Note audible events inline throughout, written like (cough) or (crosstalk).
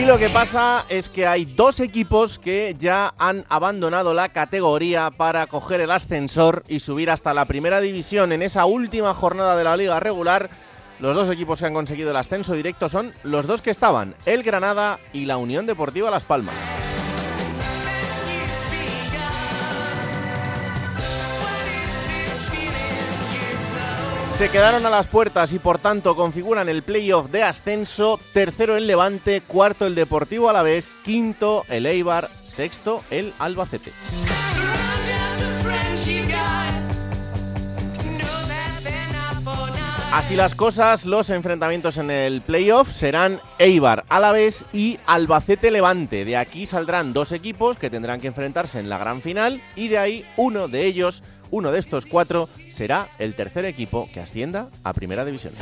Y lo que pasa es que hay dos equipos que ya han abandonado la categoría para coger el ascensor y subir hasta la primera división en esa última jornada de la liga regular. Los dos equipos que han conseguido el ascenso directo son los dos que estaban, el Granada y la Unión Deportiva Las Palmas. Se quedaron a las puertas y por tanto configuran el playoff de ascenso. Tercero el Levante, cuarto el Deportivo Alavés, quinto el Eibar, sexto el Albacete. Así las cosas, los enfrentamientos en el playoff serán Eibar Alavés y Albacete Levante. De aquí saldrán dos equipos que tendrán que enfrentarse en la gran final y de ahí uno de ellos uno de estos cuatro será el tercer equipo que ascienda a Primera División.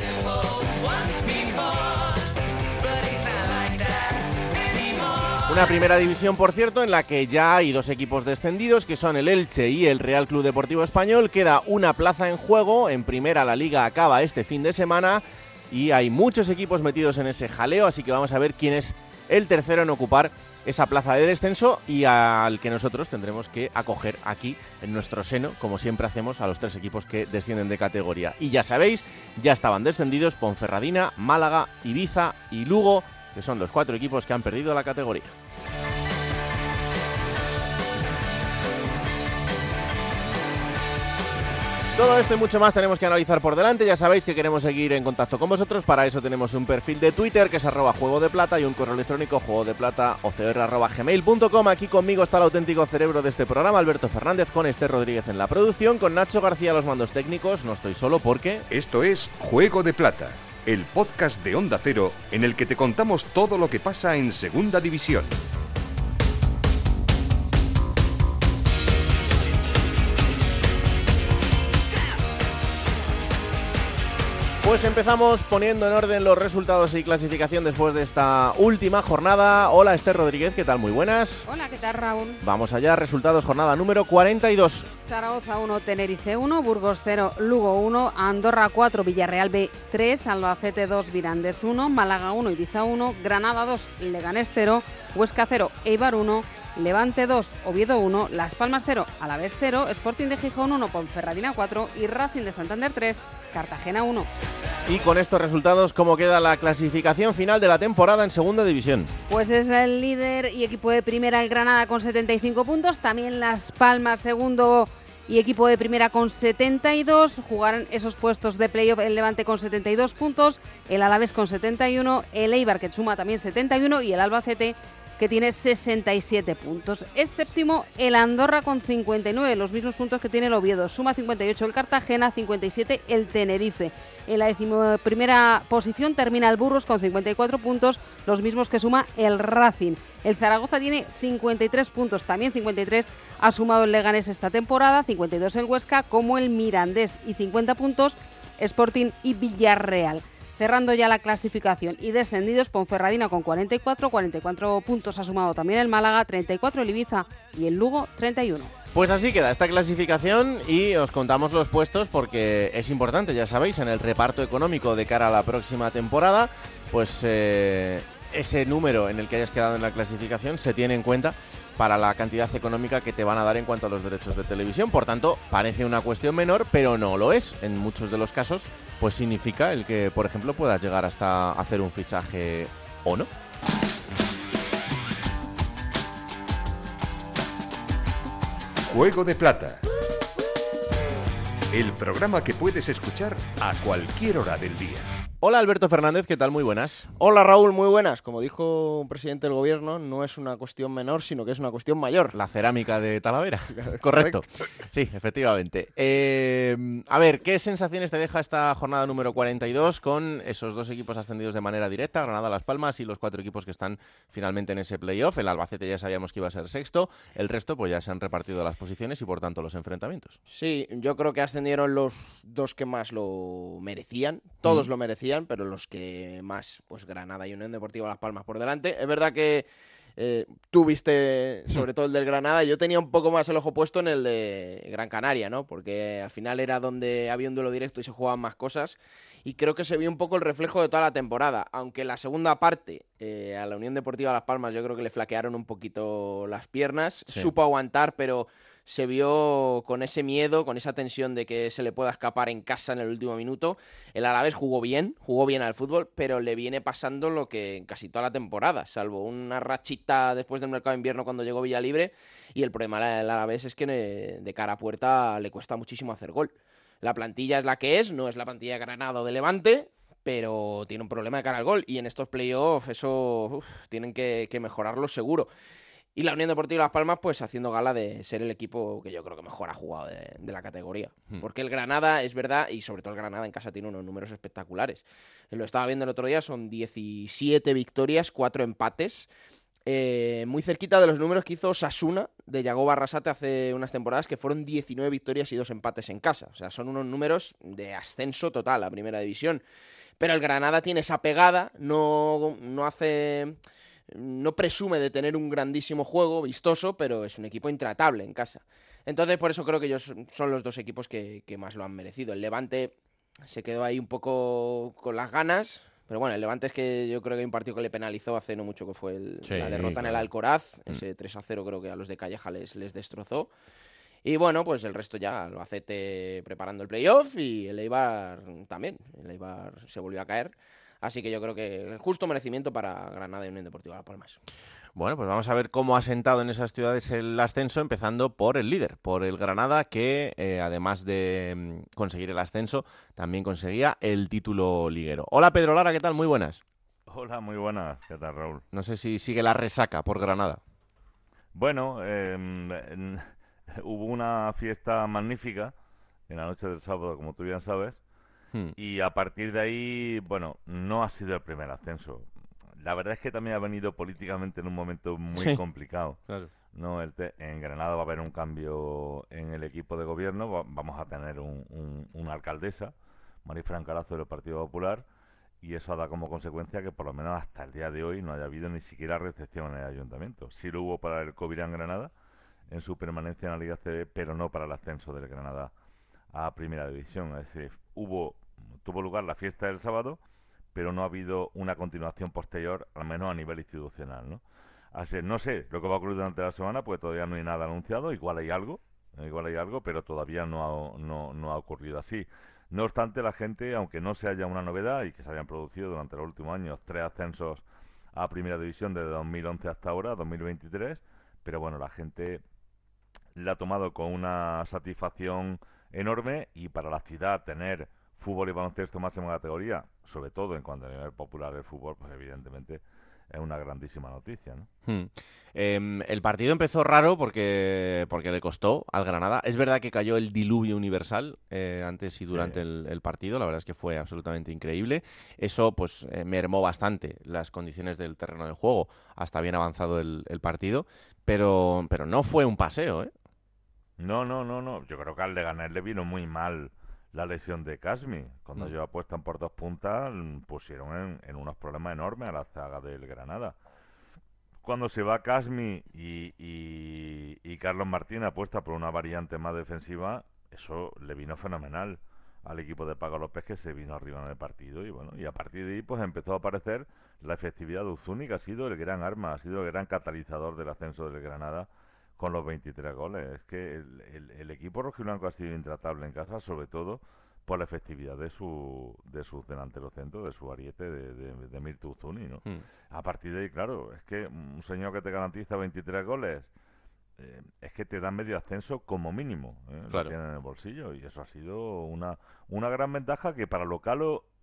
Una primera división, por cierto, en la que ya hay dos equipos descendidos, que son el Elche y el Real Club Deportivo Español. Queda una plaza en juego. En primera la liga acaba este fin de semana y hay muchos equipos metidos en ese jaleo, así que vamos a ver quién es el tercero en ocupar esa plaza de descenso y al que nosotros tendremos que acoger aquí en nuestro seno, como siempre hacemos a los tres equipos que descienden de categoría. Y ya sabéis, ya estaban descendidos Ponferradina, Málaga, Ibiza y Lugo, que son los cuatro equipos que han perdido la categoría. Todo esto y mucho más tenemos que analizar por delante. Ya sabéis que queremos seguir en contacto con vosotros. Para eso tenemos un perfil de Twitter que es arroba juego de plata y un correo electrónico juego de plata gmail.com. Aquí conmigo está el auténtico cerebro de este programa, Alberto Fernández, con Esther Rodríguez en la producción, con Nacho García los mandos técnicos. No estoy solo porque. Esto es Juego de Plata, el podcast de Onda Cero en el que te contamos todo lo que pasa en Segunda División. Pues empezamos poniendo en orden los resultados y clasificación después de esta última jornada. Hola Esther Rodríguez, ¿qué tal? Muy buenas. Hola, ¿qué tal Raúl? Vamos allá, resultados jornada número 42. Zaragoza 1, Tenerife 1, Burgos 0, Lugo 1, Andorra 4, Villarreal B 3, Albacete 2, Virandes 1, Málaga 1, Ibiza 1, Granada 2, Leganés 0, Huesca 0, Eibar 1, Levante 2, Oviedo 1, Las Palmas 0, Alavés 0, Sporting de Gijón 1, Ponferradina 4 y Racing de Santander 3, Cartagena 1. Y con estos resultados, ¿cómo queda la clasificación final de la temporada en Segunda División? Pues es el líder y equipo de primera el Granada con 75 puntos, también Las Palmas segundo y equipo de primera con 72. Jugarán esos puestos de playoff el Levante con 72 puntos, el Alavés con 71, el Eibar que suma también 71 y el Albacete que tiene 67 puntos. Es séptimo el Andorra con 59, los mismos puntos que tiene el Oviedo. Suma 58 el Cartagena, 57 el Tenerife. En la decimoprimera posición termina el Burgos con 54 puntos, los mismos que suma el Racing. El Zaragoza tiene 53 puntos, también 53 ha sumado el Leganés esta temporada, 52 el Huesca, como el Mirandés y 50 puntos Sporting y Villarreal cerrando ya la clasificación y descendidos Ponferradina con 44, 44 puntos ha sumado también el Málaga, 34 el Ibiza y el Lugo 31. Pues así queda esta clasificación y os contamos los puestos porque es importante, ya sabéis, en el reparto económico de cara a la próxima temporada, pues eh, ese número en el que hayas quedado en la clasificación se tiene en cuenta para la cantidad económica que te van a dar en cuanto a los derechos de televisión. Por tanto, parece una cuestión menor, pero no lo es. En muchos de los casos, pues significa el que, por ejemplo, puedas llegar hasta hacer un fichaje o no. Juego de Plata. El programa que puedes escuchar a cualquier hora del día. Hola Alberto Fernández, ¿qué tal? Muy buenas. Hola Raúl, muy buenas. Como dijo un presidente del gobierno, no es una cuestión menor, sino que es una cuestión mayor. La cerámica de Talavera. (laughs) (laughs) Correcto. Sí, efectivamente. Eh, a ver, ¿qué sensaciones te deja esta jornada número 42 con esos dos equipos ascendidos de manera directa, Granada, Las Palmas y los cuatro equipos que están finalmente en ese playoff? El Albacete ya sabíamos que iba a ser sexto, el resto pues ya se han repartido las posiciones y por tanto los enfrentamientos. Sí, yo creo que ascendieron los dos que más lo merecían, todos lo merecían, pero los que más, pues Granada y Unión Deportiva Las Palmas por delante. Es verdad que eh, tú viste sobre todo el del Granada, yo tenía un poco más el ojo puesto en el de Gran Canaria, ¿no? Porque al final era donde había un duelo directo y se jugaban más cosas. Y creo que se vio un poco el reflejo de toda la temporada. Aunque la segunda parte, eh, a la Unión Deportiva Las Palmas, yo creo que le flaquearon un poquito las piernas. Supo aguantar, pero se vio con ese miedo, con esa tensión de que se le pueda escapar en casa en el último minuto. El Alavés jugó bien, jugó bien al fútbol, pero le viene pasando lo que en casi toda la temporada, salvo una rachita después del mercado de invierno cuando llegó Villalibre. Y el problema del Alavés es que de cara a puerta le cuesta muchísimo hacer gol. La plantilla es la que es, no es la plantilla de Granado de Levante, pero tiene un problema de cara al gol. Y en estos playoffs eso tienen que, que mejorarlo seguro. Y la Unión Deportiva Las Palmas, pues haciendo gala de ser el equipo que yo creo que mejor ha jugado de, la categoría. Hmm. Porque el Granada, es verdad, y sobre todo el Granada en casa tiene unos números espectaculares. Lo estaba viendo el otro día, son 17 victorias, 4 empates. Eh, muy cerquita de los números que hizo Sasuna de Yago Barrasate hace unas temporadas, que fueron 19 victorias y 2 empates en casa. O sea, son unos números de ascenso total a primera división. Pero el Granada tiene esa pegada, no, no hace no presume de tener un grandísimo juego, vistoso, pero es un equipo intratable en casa. Entonces, por eso creo que ellos son los dos equipos que, más lo han merecido. El Levante se quedó ahí un poco con las ganas, pero bueno, el Levante es que yo creo que hay un partido que le penalizó hace no mucho, que fue la derrota en el Alcoraz. Mm. Ese 3 a 0 creo que a los de Calleja les, les destrozó. Y bueno, pues el resto ya lo hacete preparando el playoff y el Eibar también. El Eibar se volvió a caer. Así que yo creo que justo merecimiento para Granada y Unión Deportiva Las Palmas. Bueno, pues vamos a ver cómo ha sentado en esas ciudades el ascenso, empezando por el líder, por el Granada, que eh, además de mm, conseguir el ascenso, también conseguía el título liguero. Hola Pedro Lara, ¿qué tal? Muy buenas. Hola, muy buenas. ¿Qué tal, Raúl? No sé si sigue la resaca por Granada. Bueno, em, (laughs) hubo una fiesta magnífica en la noche del sábado, como tú bien sabes, Hmm. Y a partir de ahí, bueno, no ha sido el primer ascenso. La verdad es que también ha venido políticamente en un momento muy complicado. No, en Granada va a haber un cambio en el equipo de gobierno. vamos a tener un, una alcaldesa, Marifran Carazo del Partido Popular, y eso da como consecuencia que por lo menos hasta el día de hoy no haya habido ni siquiera recepción en el ayuntamiento. Sí lo hubo para el COVID en Granada, en su permanencia en la Liga CB, pero no para el ascenso del Granada a Primera División. Es decir, hubo tuvo lugar la fiesta del sábado, pero no ha habido una continuación posterior, al menos a nivel institucional, ¿no? Así, no sé lo que va a ocurrir durante la semana, porque todavía no hay nada anunciado, igual hay algo, igual hay algo, pero todavía no ha, no ha ocurrido así. No obstante, la gente, aunque no se haya una novedad y que se hayan producido durante los últimos años tres ascensos a Primera División desde 2011 hasta ahora, 2023, pero bueno, la gente la ha tomado con una satisfacción enorme y para la ciudad tener fútbol y baloncesto máxima categoría, sobre todo en cuanto a nivel popular del fútbol, pues evidentemente es una grandísima noticia. ¿no? Hmm. Em, el partido empezó raro porque, porque le costó al Granada. Es verdad que cayó el diluvio universal eh, antes y durante el, partido. La verdad es que fue absolutamente increíble. Eso pues eh, mermó bastante las condiciones del terreno de juego hasta bien avanzado el, el partido. Pero, pero no fue un paseo, ¿eh? No, no, no, no. Yo creo que al Leganés le vino muy mal la lesión de Casmi. Cuando mm. ellos apuestan por dos puntas, pusieron en, unos problemas enormes a la zaga del Granada. Cuando se va Casmi y, y, Carlos Martín apuesta por una variante más defensiva, eso le vino fenomenal al equipo de Pago López que se vino arriba en el partido y bueno y a partir de ahí pues empezó a aparecer la efectividad de Uzuni que ha sido el gran arma, ha sido el gran catalizador del ascenso del Granada con los 23 goles. Es que el, el, equipo rojiblanco ha sido intratable en casa, sobre todo por la efectividad de su de su delantero centro, de su ariete de, de, de Mirtu Zuni, ¿no? Hmm. A partir de ahí, claro, es que un señor que te garantiza 23 goles eh, es que te da medio ascenso como mínimo, ¿eh? lo tiene en el bolsillo y eso ha sido una, una gran ventaja que para lo,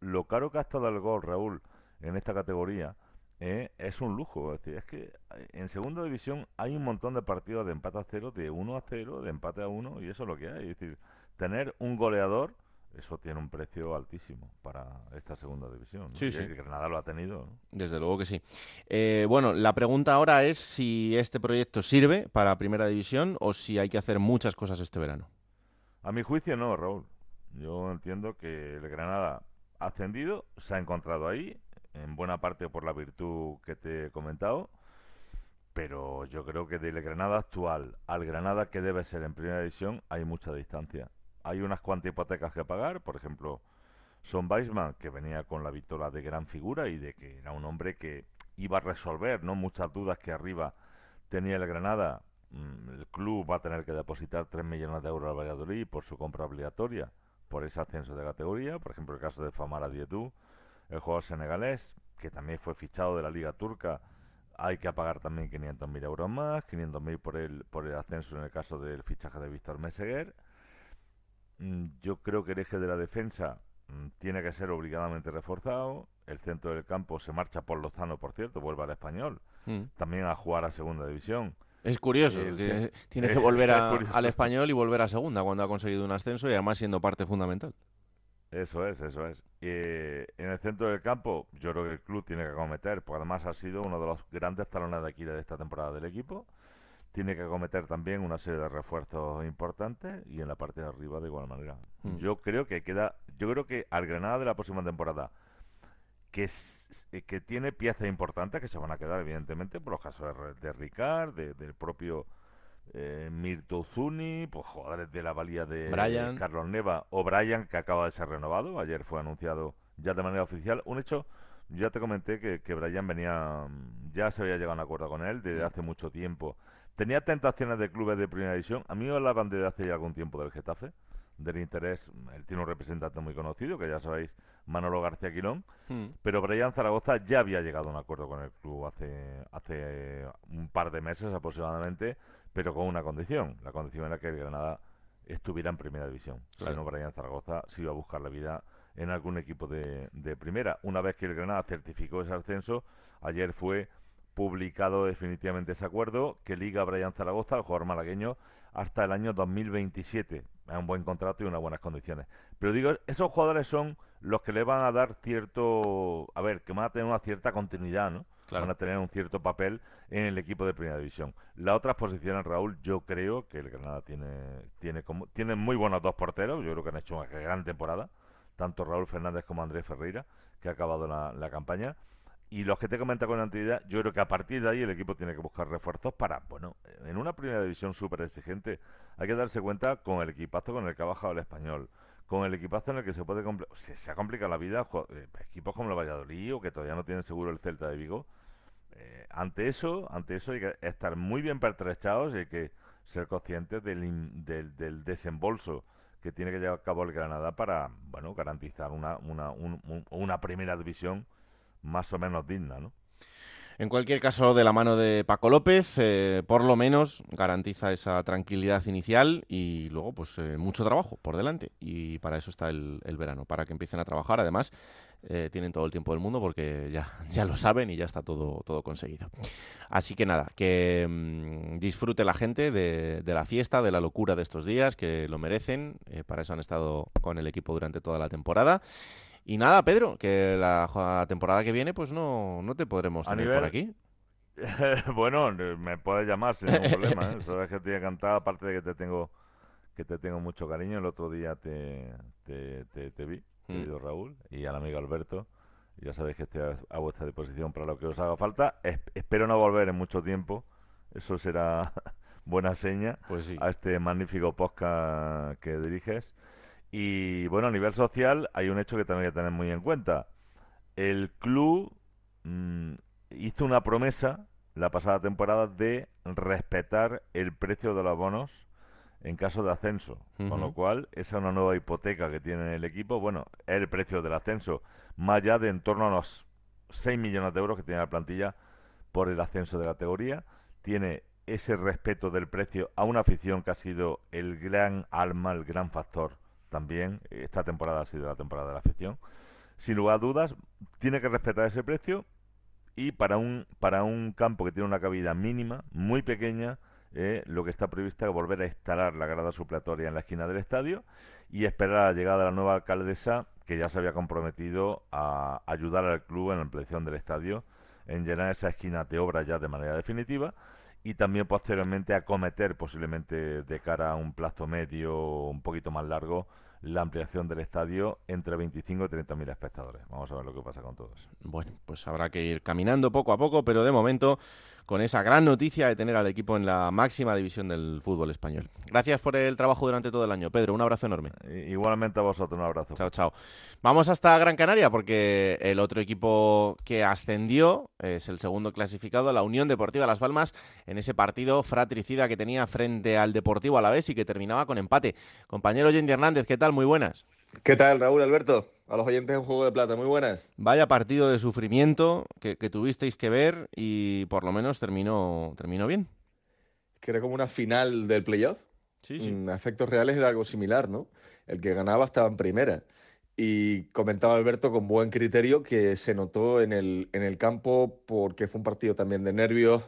lo caro que ha estado el gol, Raúl, en esta categoría, eh, es un lujo. Es, decir, es que eh, en segunda división hay un montón de partidos de empate a cero, de 1 a 0, de empate a 1, y eso es lo que hay. Es decir, tener un goleador, eso tiene un precio altísimo para esta segunda división. Sí, sí. Granada lo ha tenido. Desde luego que sí. Eh, bueno, la pregunta ahora es si este proyecto sirve para primera división o si hay que hacer muchas cosas este verano. A mi juicio no, Raúl. Yo entiendo que el Granada ha ascendido, se ha encontrado ahí, en buena parte por la virtud que te he comentado, pero yo creo que del Granada actual al Granada que debe ser en primera división hay mucha distancia. Hay unas cuantas hipotecas que pagar, por ejemplo, Son Weisman, que venía con la victoria de gran figura y de que era un hombre que iba a resolver no muchas dudas que arriba tenía el Granada. Mm, el club va a tener que depositar 3 millones de euros al Valladolid por su compra obligatoria por ese ascenso de categoría. Por ejemplo, el caso de Famara Dietou el jugador senegalés, que también fue fichado de la Liga Turca, hay que pagar también 500.000 euros más, 500.000 por el, por el ascenso en el caso del fichaje de Víctor Meseguer. Mm, yo creo que el eje de la defensa mm, tiene que ser obligadamente reforzado. El centro del campo se marcha por Lozano, por cierto, vuelve al español. Mm. También a jugar a segunda división. Es curioso, tiene, que (laughs) volver al español y volver a segunda cuando ha conseguido un ascenso y además siendo parte fundamental. Eso es, eso es. en el centro del campo, yo creo que el club tiene que acometer, porque además ha sido uno de los grandes talones de Aquiles de esta temporada del equipo. Tiene que acometer también una serie de refuerzos importantes y en la parte de arriba de igual manera. Mm. Yo creo que queda, yo creo que al Granada de la próxima temporada, que, es, eh, que tiene piezas importantes que se van a quedar, evidentemente, por los casos de, de Ricard, del propio eh, Mirto Zuni, pues jugadores de la valía de Carlos Neva o Brian, que acaba de ser renovado. Ayer fue anunciado ya de manera oficial. Un hecho, ya te comenté que, que Brian venía, ya se había llegado a un acuerdo con él desde hace mucho tiempo. Tenía tentaciones de clubes de primera división. A mí me hablaban desde hace ya algún tiempo del Getafe, del interés. Él tiene un representante muy conocido, que ya sabéis, Manolo García Quilón. Hmm. Pero Brian Zaragoza ya había llegado a un acuerdo con el club hace, hace un par de meses aproximadamente pero con una condición. La condición era que el Granada estuviera en primera división. Si no, Brian Zaragoza se iba a buscar la vida en algún equipo de, primera. Una vez que el Granada certificó ese ascenso, ayer fue publicado definitivamente ese acuerdo que liga a Brian Zaragoza, al jugador malagueño, hasta el año 2027. Es un buen contrato y unas buenas condiciones. Pero digo, esos jugadores son los que le van a dar cierto, a ver, que van a tener una cierta continuidad, ¿no? Van a tener un cierto papel en el equipo de primera división. Las otras posiciones, Raúl, yo creo que el Granada tiene, tiene, como, tiene muy buenos dos porteros, yo creo que han hecho una gran temporada, tanto Raúl Fernández como Andrés Ferreira, que ha acabado la, campaña. Y los que te comenté con anterioridad, yo creo que a partir de ahí el equipo tiene que buscar refuerzos para, bueno, en una primera división súper exigente, hay que darse cuenta con el equipazo con el que ha bajado el español, con el equipazo en el que se puede se, se ha complicado la vida eh, equipos como el Valladolid o que todavía no tienen seguro el Celta de Vigo eh, ante eso ante eso hay que estar muy bien pertrechados y hay que ser conscientes del, del, desembolso que tiene que llevar a cabo el Granada para bueno garantizar una, una, una primera división más o menos digna ¿no? En cualquier caso, de la mano de Paco López, eh, por lo menos garantiza esa tranquilidad inicial y luego, pues, eh, mucho trabajo por delante. Y para eso está el, verano, para que empiecen a trabajar. Además, eh, tienen todo el tiempo del mundo porque ya, (laughs) ya lo saben y ya está todo, todo conseguido. Así que nada, que mm, disfrute la gente de, de, la fiesta, de la locura de estos días, que lo merecen. para eso han estado con el equipo durante toda la temporada. Y nada, Pedro, que la temporada que viene pues no, no te podremos tener por aquí. (laughs) bueno, me puedes llamar sin ningún problema. ¿eh? Sabes que te he cantado, aparte de que te tengo que te tengo mucho cariño. El otro día te, te, te, vi, mm. querido Raúl, y al amigo Alberto. Ya sabéis que estoy a, vuestra disposición para lo que os haga falta. espero no volver en mucho tiempo. Eso será (laughs) buena seña pues a este magnífico podcast que diriges. Y bueno, a nivel social hay un hecho que también hay que tener muy en cuenta. El club mm, hizo una promesa la pasada temporada de respetar el precio de los bonos en caso de ascenso. Con lo cual, esa es una nueva hipoteca que tiene el equipo. Bueno, el precio del ascenso, más allá de en torno a los 6 millones de euros que tiene la plantilla por el ascenso de categoría. Tiene ese respeto del precio a una afición que ha sido el gran alma, el gran factor también. Esta temporada ha sido la temporada de la afición. sin lugar a dudas, tiene que respetar ese precio y para un, para un campo que tiene una cabida mínima, muy pequeña, eh, lo que está previsto es volver a instalar la grada supletoria en la esquina del estadio y esperar la llegada de la nueva alcaldesa que ya se había comprometido a ayudar al club en la ampliación del estadio, en llenar esa esquina de obra ya de manera definitiva y también posteriormente acometer posiblemente de cara a un plazo medio un poquito más largo la ampliación del estadio entre 25 y 30 mil espectadores. Vamos a ver lo que pasa con todos. Bueno, pues habrá que ir caminando poco a poco, pero de momento con esa gran noticia de tener al equipo en la máxima división del fútbol español. Gracias por el trabajo durante todo el año, Pedro. Un abrazo enorme. Igualmente a vosotros, un abrazo. Chao, chao. Vamos hasta Gran Canaria porque el otro equipo que ascendió es el segundo clasificado, la Unión Deportiva Las Palmas, en ese partido fratricida que tenía frente al Deportivo Alavés y que terminaba con empate. Compañero Yendi Hernández, ¿qué tal? Muy buenas. ¿Qué tal, Raúl Alberto? A los oyentes de un juego de plata, muy buenas. Vaya partido de sufrimiento que, tuvisteis que ver y por lo menos terminó, terminó bien. Que era como una final del playoff. Sí, sí. En efectos reales era algo similar, ¿no? El que ganaba estaba en primera. Y comentaba Alberto con buen criterio que se notó en el, en el campo porque fue un partido también de nervios,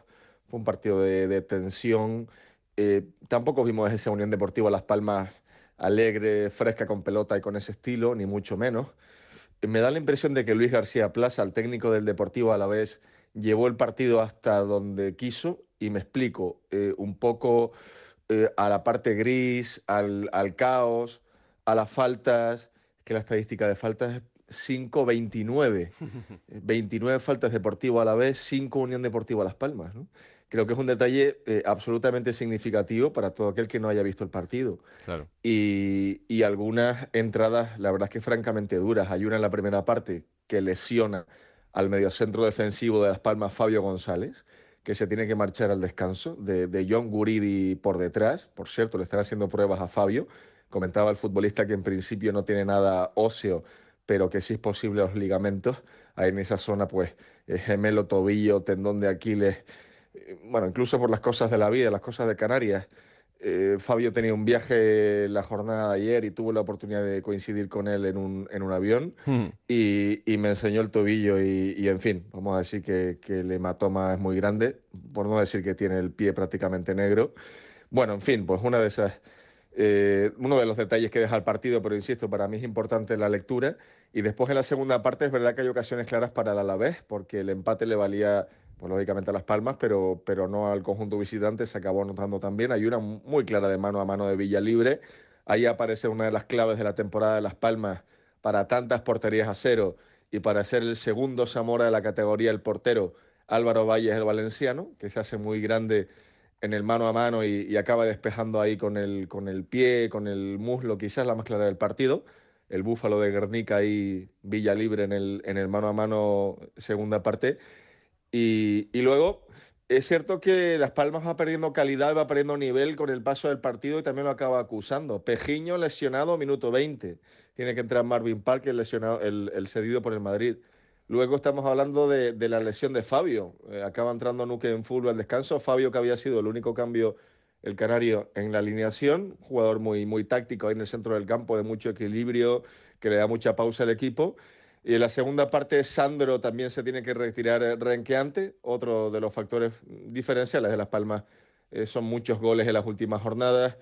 fue un partido de, tensión. Eh, tampoco vimos esa Unión Deportiva Las Palmas alegre, fresca con pelota y con ese estilo, ni mucho menos. Me da la impresión de que Luis García Plaza, el técnico del Deportivo a la vez, llevó el partido hasta donde quiso y me explico, eh, un poco eh, a la parte gris, al, caos, a las faltas, que la estadística de faltas es 5-29. 29 (laughs) faltas Deportivo a la vez, 5 Unión Deportiva a Las Palmas. ¿no? Creo que es un detalle eh, absolutamente significativo para todo aquel que no haya visto el partido. Claro. Y, algunas entradas, la verdad es que francamente duras. Hay una en la primera parte que lesiona al mediocentro defensivo de Las Palmas, Fabio González, que se tiene que marchar al descanso, de, John Guridi por detrás. Por cierto, le están haciendo pruebas a Fabio. Comentaba el futbolista que en principio no tiene nada óseo, pero que sí es posible los ligamentos. Ahí en esa zona, pues, eh, gemelo, tobillo, tendón de Aquiles bueno, incluso por las cosas de la vida, las cosas de Canarias. Eh, Fabio tenía un viaje la jornada de ayer y tuvo la oportunidad de coincidir con él en un, en un avión hmm. y, y, me enseñó el tobillo y, y, en fin, vamos a decir que, que, el hematoma es muy grande, por no decir que tiene el pie prácticamente negro. Bueno, en fin, pues una de esas, eh, uno de los detalles que deja el partido, pero insisto, para mí es importante la lectura. Y después en la segunda parte es verdad que hay ocasiones claras para el Alavés, porque el empate le valía pues lógicamente a Las Palmas, pero, pero no al conjunto visitante, se acabó anotando también. Hay una muy clara de mano a mano de Villa Libre. Ahí aparece una de las claves de la temporada de Las Palmas para tantas porterías a cero y para ser el segundo Zamora de la categoría el portero Álvaro Valles el valenciano, que se hace muy grande en el mano a mano y, acaba despejando ahí con el, con el pie, con el muslo, quizás la más clara del partido. El búfalo de Guernica ahí, Villa Libre en el, en el mano a mano segunda parte. Y, luego, es cierto que Las Palmas va perdiendo calidad, va perdiendo nivel con el paso del partido y también lo acaba acusando. Pejiño lesionado, minuto 20. Tiene que entrar Marvin Parker, lesionado, el, cedido por el Madrid. Luego estamos hablando de, la lesión de Fabio. Eh, acaba entrando Nuque en fútbol al descanso. Fabio, que había sido el único cambio, el canario, en la alineación. Jugador muy, muy táctico ahí en el centro del campo, de mucho equilibrio, que le da mucha pausa al equipo. Y en la segunda parte, Sandro también se tiene que retirar eh, renqueante, otro de los factores diferenciales de Las Palmas. Eh, son muchos goles en las últimas jornadas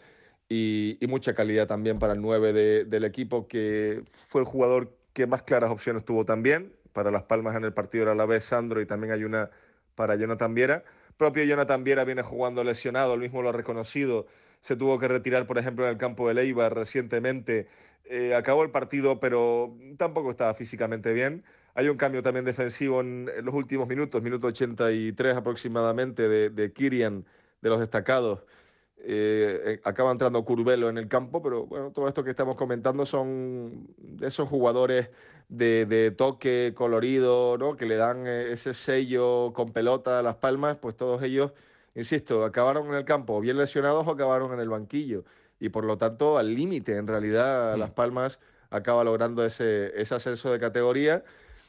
y, mucha calidad también para el 9 del equipo, que fue el jugador que más claras opciones tuvo también. Para Las Palmas en el partido era la vez Sandro y también hay una para Jonathan Viera. Propio Jonathan Viera viene jugando lesionado, él mismo lo ha reconocido. Se tuvo que retirar, por ejemplo, en el campo de Leiva recientemente eh, acabó el partido, pero tampoco estaba físicamente bien. Hay un cambio también defensivo en, los últimos minutos, minuto 83 aproximadamente, de, de Kirian, de los destacados. Eh, eh, acaba entrando Curvelo en el campo, pero bueno, todo esto que estamos comentando son esos jugadores de, toque colorido, ¿no? que le dan ese sello con pelota a las palmas, pues todos ellos, insisto, acabaron en el campo bien lesionados o acabaron en el banquillo y por lo tanto al límite. En realidad, mm. Las Palmas acaba logrando ese, ese ascenso de categoría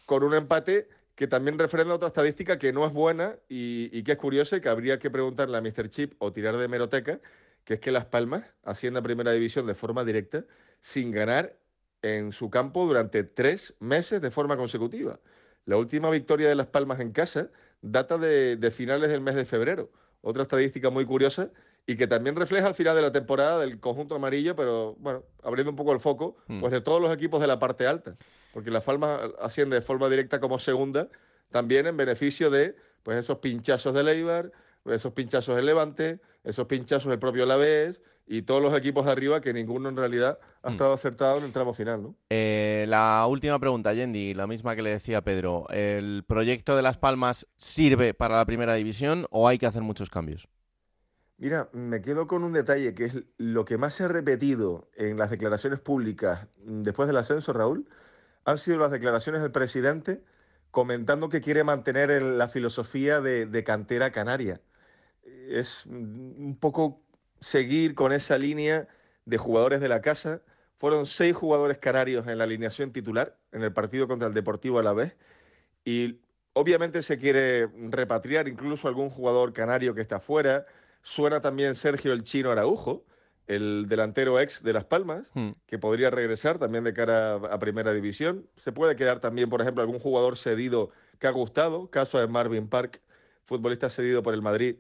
con un empate que también refrenda otra estadística que no es buena y, que es curiosa y que habría que preguntarle a Mr. Chip o tirar de meroteca, que es que Las Palmas asciende a Primera División de forma directa sin ganar en su campo durante tres meses de forma consecutiva. La última victoria de Las Palmas en casa data de, finales del mes de febrero. Otra estadística muy curiosa y que también refleja el final de la temporada del conjunto amarillo, pero bueno, abriendo un poco el foco, hmm. pues de todos los equipos de la parte alta, porque Las Palmas asciende de forma directa como segunda, también en beneficio de pues esos pinchazos de Leibar, esos pinchazos del Levante, esos pinchazos del propio Alavés y todos los equipos de arriba que ninguno en realidad ha mm. estado acertado en el tramo final. ¿no? Eh, la última pregunta, Yendi, la misma que le decía Pedro. ¿El proyecto de Las Palmas sirve para la primera división o hay que hacer muchos cambios? Mira, me quedo con un detalle que es lo que más se ha repetido en las declaraciones públicas después del ascenso, Raúl, han sido las declaraciones del presidente comentando que quiere mantener la filosofía de cantera canaria. Es un poco seguir con esa línea de jugadores de la casa. Fueron seis jugadores canarios en la alineación titular en el partido contra el Deportivo a la vez. Y obviamente se quiere repatriar incluso algún jugador canario que está fuera. Suena también Sergio el Chino Araujo, el delantero ex de Las Palmas, hmm. que podría regresar también de cara a Primera División. Se puede quedar también, por ejemplo, algún jugador cedido que ha gustado, caso de Marvin Park, futbolista cedido por el Madrid,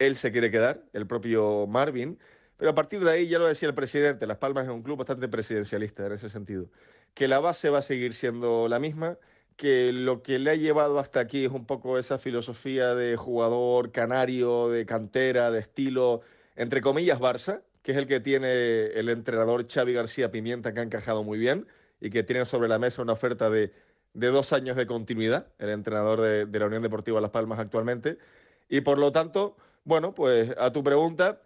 él se quiere quedar, el propio Marvin. Pero a partir de ahí, ya lo decía el presidente, Las Palmas es un club bastante presidencialista en ese sentido. Que la base va a seguir siendo la misma, que lo que le ha llevado hasta aquí es un poco esa filosofía de jugador canario, de cantera, de estilo, entre comillas, Barça, que es el que tiene el entrenador Xavi García Pimienta, que ha encajado muy bien y que tiene sobre la mesa una oferta de, dos años de continuidad, el entrenador de, de la Unión Deportiva Las Palmas actualmente. Y por lo tanto, bueno, pues a tu pregunta,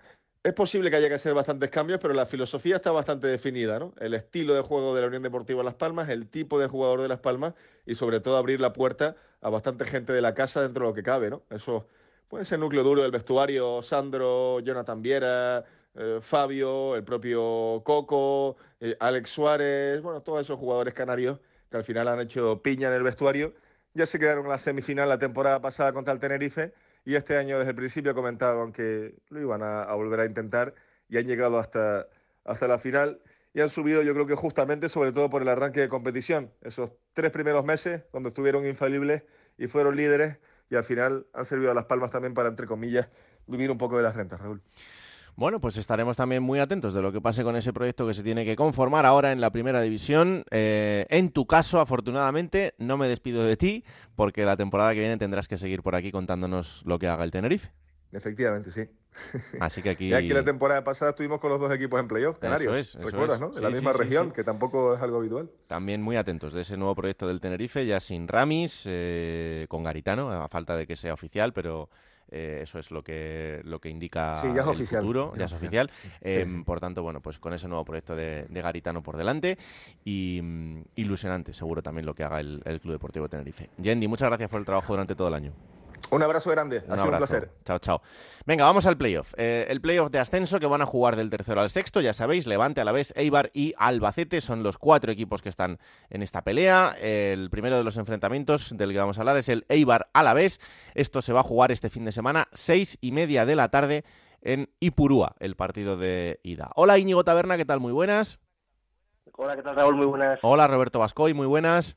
es posible que haya que hacer bastantes cambios, pero la filosofía está bastante definida, ¿no? El estilo de juego de la Unión Deportiva Las Palmas, el tipo de jugador de Las Palmas y sobre todo abrir la puerta a bastante gente de la casa dentro de lo que cabe, ¿no? Eso puede ser núcleo duro del vestuario, Sandro, Jonathan Viera, eh, Fabio, el propio Coco, eh, Alex Suárez, bueno, todos esos jugadores canarios que al final han hecho piña en el vestuario. Ya se quedaron en la semifinal la temporada pasada contra el Tenerife y este año desde el principio comentaban que lo iban a, volver a intentar y han llegado hasta, hasta la final y han subido yo creo que justamente sobre todo por el arranque de competición, esos tres primeros meses donde estuvieron infalibles y fueron líderes y al final han servido a las palmas también para, entre comillas, vivir un poco de las rentas, Raúl. Bueno, pues estaremos también muy atentos de lo que pase con ese proyecto que se tiene que conformar ahora en la primera división. Eh, en tu caso, afortunadamente, no me despido de ti, porque la temporada que viene tendrás que seguir por aquí contándonos lo que haga el Tenerife. Efectivamente, sí. Así que aquí. (laughs) Y aquí la temporada pasada estuvimos con los dos equipos en playoff, Canarios. Eso es, ¿Recuerdas, no? De la misma región, que tampoco es algo habitual. También muy atentos de ese nuevo proyecto del Tenerife, ya sin Ramis, eh, con Garitano, a falta de que sea oficial, pero eh, eso es lo que, lo que indica ya es el oficial. futuro, ya es oficial. Em, por tanto, bueno, pues con ese nuevo proyecto de, Garitano por delante y mm, ilusionante seguro también lo que haga el, el Club Deportivo Tenerife. Yendi, muchas gracias por el trabajo durante todo el año. Un abrazo grande, ha sido un placer. Chao, chao. Venga, vamos al playoff. Eh, el playoff de ascenso que van a jugar del tercero al sexto, ya sabéis, Levante a la vez, Eibar y Albacete son los cuatro equipos que están en esta pelea. El primero de los enfrentamientos del que vamos a hablar es el Eibar a la vez. Esto se va a jugar este fin de semana, seis y media de la tarde en Ipurúa, el partido de ida. Hola Íñigo Taberna, ¿qué tal? Muy buenas. Hola, ¿qué tal Raúl? Muy buenas. Hola Roberto Vascoy, muy buenas.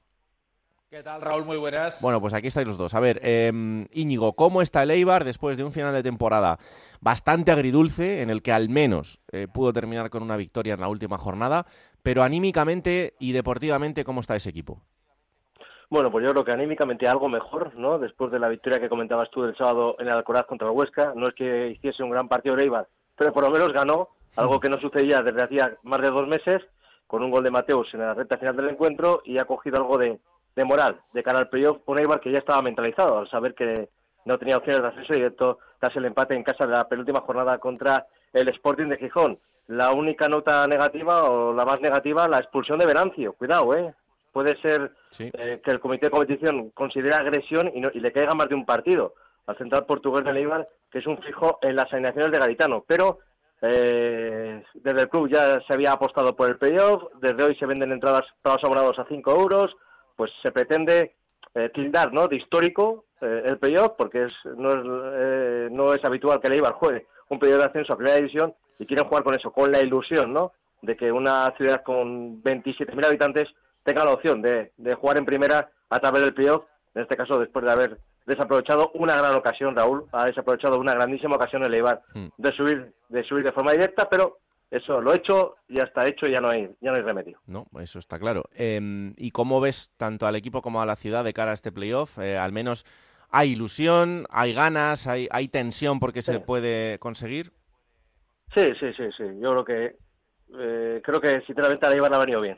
¿Qué tal, Raúl? Muy buenas. Bueno, pues aquí estáis los dos. A ver, eh, Íñigo, ¿cómo está el Eibar después de un final de temporada bastante agridulce, en el que al menos eh, pudo terminar con una victoria en la última jornada, pero anímicamente y deportivamente, ¿cómo está ese equipo? Bueno, pues yo creo que anímicamente algo mejor, ¿no? Después de la victoria que comentabas tú del sábado en el Alcoraz contra el Huesca, no es que hiciese un gran partido el Eibar, pero por lo menos ganó, algo que no sucedía desde hacía más de dos meses, con un gol de Mateus en la recta final del encuentro y ha cogido algo de de moral de cara al playoff, un Eibar que ya estaba mentalizado al saber que no tenía opciones de acceso directo tras el empate en casa de la penúltima jornada contra el Sporting de Gijón. La única nota negativa o la más negativa, la expulsión de Venancio. Cuidado, ¿eh? Puede ser eh, que el comité de competición considere agresión y, y, le caiga más de un partido al central portugués de Eibar, que es un fijo en las asignaciones de Garitano. Pero eh, desde el club ya se había apostado por el playoff, desde hoy se venden entradas para los abonados a 5 euros, pues se pretende eh, tildar ¿no? de histórico eh, el playoff, porque es, no, es, eh, no es habitual que el Eibar juegue un periodo de ascenso a primera división y quieren jugar con eso, con la ilusión ¿no? de que una ciudad con 27.000 habitantes tenga la opción de, de jugar en primera a través del playoff, en este caso después de haber desaprovechado una gran ocasión, Raúl, ha desaprovechado una grandísima ocasión el Eibar Mm. de subir, de subir de forma directa, pero eso lo hecho, ya está hecho, ya no hay, ya no hay remedio. No, eso está claro. Em, ¿Y cómo ves tanto al equipo como a la ciudad de cara a este playoff? Eh, al menos hay ilusión, hay ganas, hay, hay tensión porque se puede conseguir. Sí, sí, sí, sí. Yo creo que eh, creo que sinceramente a la Eibar le ha venido bien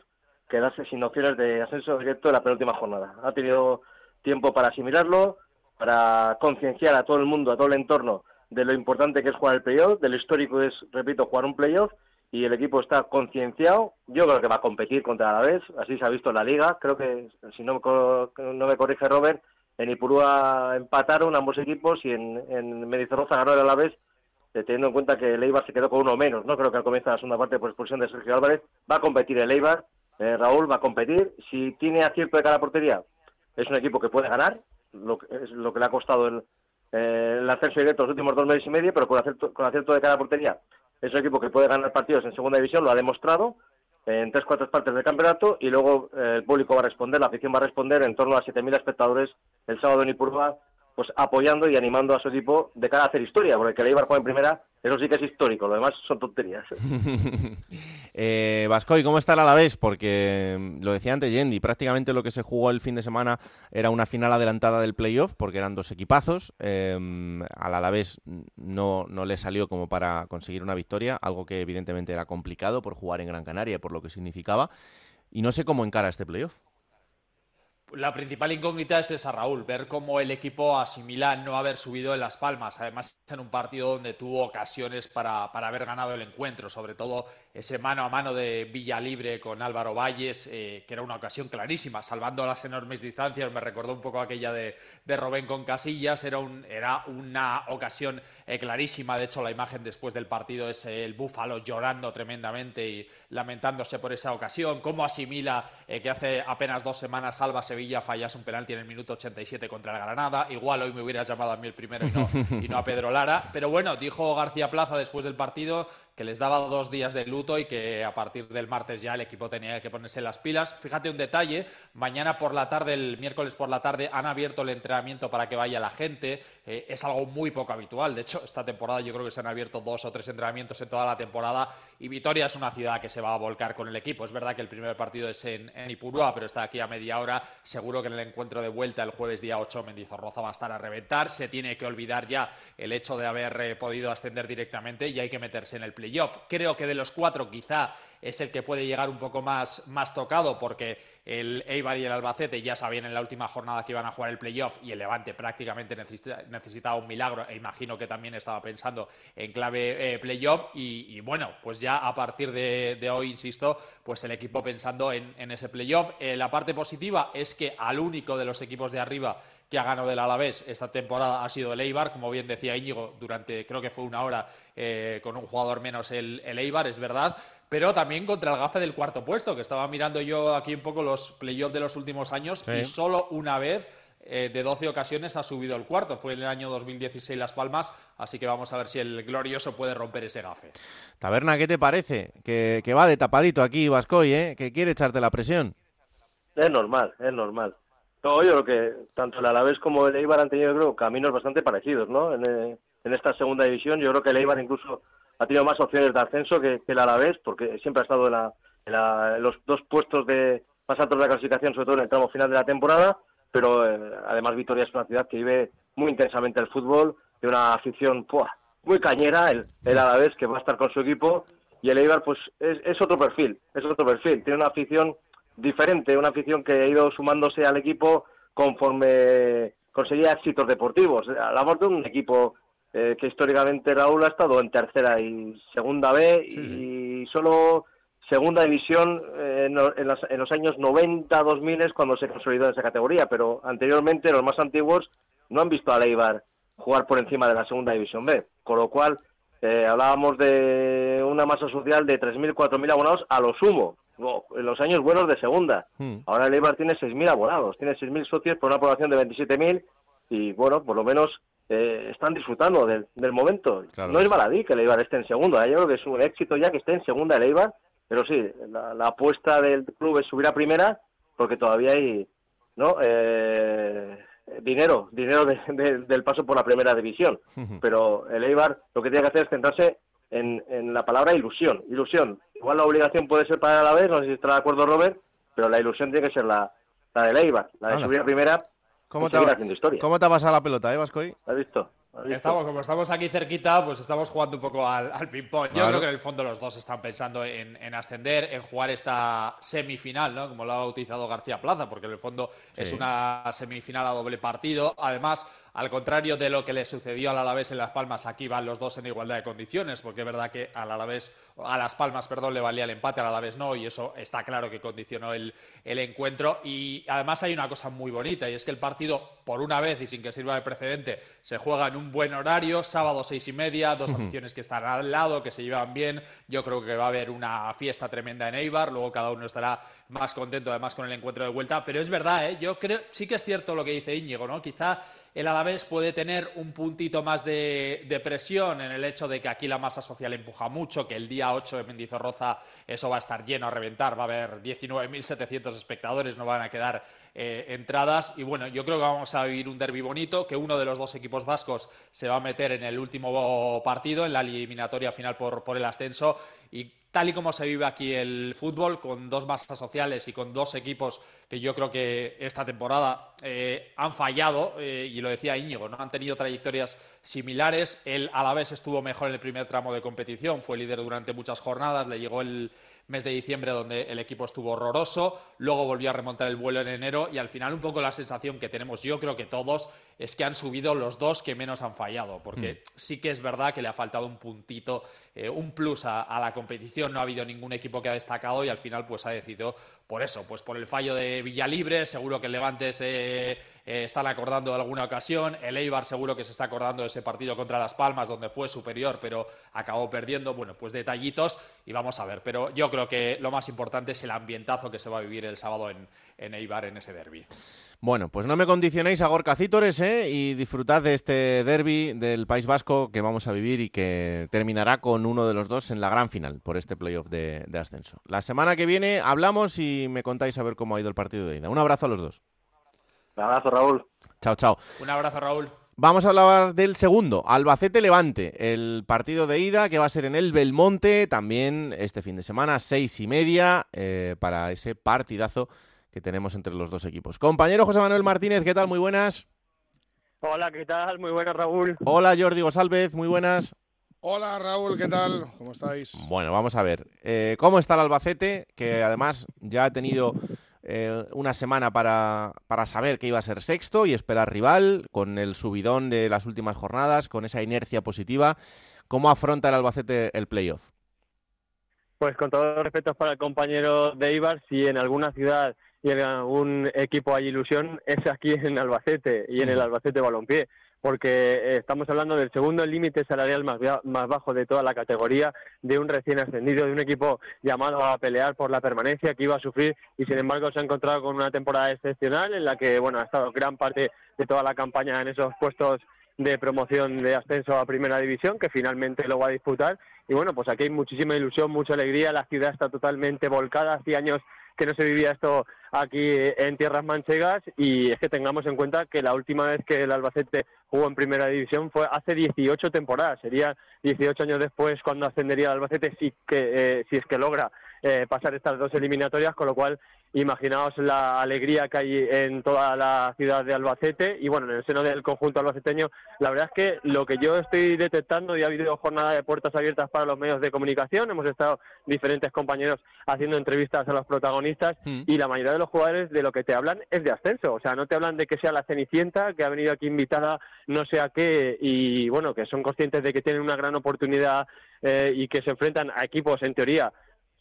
quedarse sin opciones de ascenso directo en la penúltima jornada. Ha tenido tiempo para asimilarlo, para concienciar a todo el mundo, a todo el entorno de lo importante que es jugar el playoff, de lo histórico es, repito, jugar un playoff y el equipo está concienciado. Yo creo que va a competir contra la vez, así se ha visto en la liga. Creo que, si no no me corrige Robert, en Ipurúa empataron ambos equipos y en, en Mendizorroza ganó el Alavés eh, teniendo en cuenta que el se quedó con uno menos, ¿no? Creo que al comienzo de la segunda parte por expulsión de Sergio Álvarez va a competir el Eibar, eh, Raúl va a competir, si tiene acierto de cara portería, es un equipo que puede ganar, lo que, es lo que le ha costado el, eh, el ascenso directo los últimos dos meses y medio, pero con acierto, con acierto de cara a portería, es un equipo que puede ganar partidos en segunda división, lo ha demostrado en tres cuartas partes del campeonato y luego eh, el público va a responder, la afición va a responder en torno a 7.000 espectadores el sábado en Ipurúa pues apoyando y animando a su equipo de cara a hacer historia, porque que el Eibar juegue en primera, eso sí que es histórico, lo demás son tonterías. (laughs) eh, Vascoy, ¿cómo está el Alavés? Porque mm, lo decía antes Yendi, prácticamente lo que se jugó el fin de semana era una final adelantada del playoff, porque eran dos equipazos. Eh, al Alavés no, no le salió como para conseguir una victoria, algo que evidentemente era complicado por jugar en Gran Canaria y por lo que significaba. Y no sé cómo encara este playoff. La principal incógnita es esa, Raúl, ver cómo el equipo asimila no haber subido en Las Palmas, además en un partido donde tuvo ocasiones para, para haber ganado el encuentro, sobre todo ese mano a mano de Villalibre con Álvaro Valles, eh, que era una ocasión clarísima, salvando las enormes distancias, me recordó un poco aquella de, de Robén con Casillas, era, un, era una ocasión eh, clarísima, de hecho la imagen después del partido es el Búfalo llorando tremendamente y lamentándose por esa ocasión, cómo asimila eh, que hace apenas dos semanas Salva Sevilla fallas un penalti en el minuto 87 contra el Granada. Igual hoy me hubieras llamado a mí el primero y no, (laughs) y no a Pedro Lara. Pero bueno, dijo García Plaza después del partido que les daba dos días de y que a partir del martes ya el equipo tenía que ponerse las pilas. Fíjate un detalle, mañana por la tarde, el miércoles por la tarde, han abierto el entrenamiento para que vaya la gente. Eh, es algo muy poco habitual. De hecho, esta temporada yo creo que se han abierto dos o tres entrenamientos en toda la temporada y Vitoria es una ciudad que se va a volcar con el equipo. Es verdad que el primer partido es en, en Ipurúa, pero está aquí a media hora. Seguro que en el encuentro de vuelta el jueves día 8 Mendizorroza va a estar a reventar. Se tiene que olvidar ya el hecho de haber eh, podido ascender directamente y hay que meterse en el playoff. Creo que de los cuatro quizá es el que puede llegar un poco más, más tocado porque el Eibar y el Albacete ya sabían en la última jornada que iban a jugar el playoff y el Levante prácticamente necesita, necesitaba un milagro. E imagino que también estaba pensando en clave eh, playoff y, bueno, pues ya a partir de, hoy, insisto, pues el equipo pensando en, ese playoff. Eh, la parte positiva es que al único de los equipos de arriba que ha ganado del Alavés esta temporada ha sido el Eibar, como bien decía Íñigo, durante creo que fue una hora eh, con un jugador menos el Eibar, es verdad, pero también contra el gafe del cuarto puesto, que estaba mirando yo aquí un poco los playoffs de los últimos años sí. y solo una vez eh, de 12 ocasiones ha subido el cuarto. Fue en el año 2016 Las Palmas, así que vamos a ver si el glorioso puede romper ese gafe. Taberna, ¿qué te parece? Que, que va de tapadito aquí Vascoy, ¿eh? Que quiere echarte la presión. Es normal, es normal. No, yo creo que tanto el Alavés como el Eibar han tenido creo, caminos bastante parecidos, ¿no? En, eh, en, esta segunda división, yo creo que el Eibar incluso ha tenido más opciones de ascenso que, que el Alavés, porque siempre ha estado en, la, en, la, los dos puestos de más altos de la clasificación, sobre todo en el tramo final de la temporada, pero eh, además Vitoria es una ciudad que vive muy intensamente el fútbol, de una afición muy cañera, el, el Alavés que va a estar con su equipo, y el Eibar pues es, es otro perfil, es otro perfil, tiene una afición diferente, una afición que ha ido sumándose al equipo conforme conseguía éxitos deportivos. Hablamos de un equipo eh, que históricamente Raúl ha estado en tercera y segunda B sí, y solo segunda división eh, en, las, en, los años 90, 2000 es cuando se consolidó en esa categoría, pero anteriormente los más antiguos no han visto a Leibar jugar por encima de la segunda división B, con lo cual eh, hablábamos de una masa social de 3.000, 4.000 abonados a lo sumo, en los años buenos de segunda. Hmm. Ahora el Eibar tiene 6.000 abonados, tiene 6.000 socios por una población de 27.000 y bueno, por lo menos eh, están disfrutando del, del momento. Claro, no es baladí que el Eibar esté en segunda, ¿eh? yo creo que es un éxito ya que esté en segunda el Eibar Pero sí, la, apuesta del club es subir a primera porque todavía hay no eh, dinero, dinero del paso por la primera división. Pero el Eibar lo que tiene que hacer es centrarse en, en, la palabra ilusión. Ilusión. Igual la obligación puede ser para la vez, no sé si está de acuerdo Robert, pero la ilusión tiene que ser la, la del Eibar, la de subir a primera. ¿Cómo te, ha, ¿Cómo te ha pasado la pelota, eh, Vascoy? ¿Has visto? Estamos, como estamos aquí cerquita, pues estamos jugando un poco al, ping-pong. Yo creo que en el fondo los dos están pensando en, ascender, en jugar esta semifinal, ¿no? Como lo ha bautizado García Plaza, porque en el fondo es una semifinal a doble partido. Además, al contrario de lo que le sucedió al Alavés en Las Palmas, aquí van los dos en igualdad de condiciones, porque es verdad que al Alavés, a Las Palmas, perdón, le valía el empate, al Alavés no, y eso está claro que condicionó el, el encuentro. Y además hay una cosa muy bonita, y es que el partido, por una vez y sin que sirva de precedente, se juega en un buen horario, sábado seis y media, dos aficiones que están al lado, que se llevan bien. Yo creo que va a haber una fiesta tremenda en Eibar, luego cada uno estará más contento además con el encuentro de vuelta. Pero es verdad, ¿eh? yo creo, sí que es cierto lo que dice Íñigo, ¿no? Quizá el Alavés puede tener un puntito más de, presión en el hecho de que aquí la masa social empuja mucho, que el día 8 de Mendizorroza eso va a estar lleno a reventar, va a haber 19.700 espectadores, no van a quedar eh, entradas. Y bueno, yo creo que vamos a vivir un derby bonito, que uno de los dos equipos vascos se va a meter en el último partido, en la eliminatoria final por, por el ascenso. Y tal y como se vive aquí el fútbol, con dos masas sociales y con dos equipos que yo creo que esta temporada eh, han fallado, eh, y lo decía Íñigo, no han tenido trayectorias similares. Él a la vez estuvo mejor en el primer tramo de competición, fue líder durante muchas jornadas, le llegó el, mes de diciembre donde el equipo estuvo horroroso, luego volvió a remontar el vuelo en enero y al final un poco la sensación que tenemos yo creo que todos es que han subido los dos que menos han fallado, porque mm. sí que es verdad que le ha faltado un puntito, eh, un plus a, la competición, no ha habido ningún equipo que ha destacado y al final pues ha decidido por eso, pues por el fallo de Villalibre, seguro que el Levante se eh, están acordando de alguna ocasión. El Eibar seguro que se está acordando de ese partido contra Las Palmas, donde fue superior, pero acabó perdiendo. Bueno, pues detallitos y vamos a ver. Pero yo creo que lo más importante es el ambientazo que se va a vivir el sábado en, en Eibar en ese derby. Bueno, pues no me condicionéis a Gorka Cítores ¿eh? y disfrutad de este derby del País Vasco que vamos a vivir y que terminará con uno de los dos en la gran final por este playoff de, de ascenso. La semana que viene hablamos y me contáis a ver cómo ha ido el partido de ida. Un abrazo a los dos. Un abrazo, Raúl. Chao, chao. Un abrazo, Raúl. Vamos a hablar del segundo, Albacete Levante, el partido de ida que va a ser en el Belmonte, también este fin de semana, seis y media, eh, para ese partidazo que tenemos entre los dos equipos. Compañero José Manuel Martínez, ¿qué tal? Muy buenas. Hola, ¿qué tal? Muy buenas, Raúl. Hola, Jordi González, muy buenas. Hola, Raúl, ¿qué tal? ¿Cómo estáis? Bueno, vamos a ver. Eh, ¿Cómo está el Albacete? Que además ya ha tenido eh, una semana para, para, saber que iba a ser sexto y esperar rival, con el subidón de las últimas jornadas, con esa inercia positiva. ¿Cómo afronta el Albacete el playoff? Pues con todos los respetos para el compañero de Ibar, si en alguna ciudad y en algún equipo hay ilusión, es aquí en Albacete y en el Albacete Balompié porque eh, estamos hablando del segundo límite salarial más, más bajo de toda la categoría, de un recién ascendido, de un equipo llamado a pelear por la permanencia que iba a sufrir y sin embargo se ha encontrado con una temporada excepcional en la que bueno ha estado gran parte de toda la campaña en esos puestos de promoción de ascenso a primera división que finalmente lo va a disputar. Y bueno pues aquí hay muchísima ilusión, mucha alegría, la ciudad está totalmente volcada, hace años que no se vivía esto aquí en tierras manchegas y es que tengamos en cuenta que la última vez que el Albacete jugó en primera división fue hace 18 temporadas, sería 18 años después cuando ascendería el Albacete si, que, eh, si es que logra eh, pasar estas dos eliminatorias, con lo cual imaginaos la alegría que hay en toda la ciudad de Albacete y bueno, en el seno del conjunto albaceteño, la verdad es que lo que yo estoy detectando, y ha habido jornada de puertas abiertas para los medios de comunicación, hemos estado diferentes compañeros haciendo entrevistas a los protagonistas mm. y la mayoría de los jugadores de lo que te hablan es de ascenso, o sea, no te hablan de que sea la Cenicienta, que ha venido aquí invitada no sé a qué y bueno, que son conscientes de que tienen una gran oportunidad eh, y que se enfrentan a equipos en teoría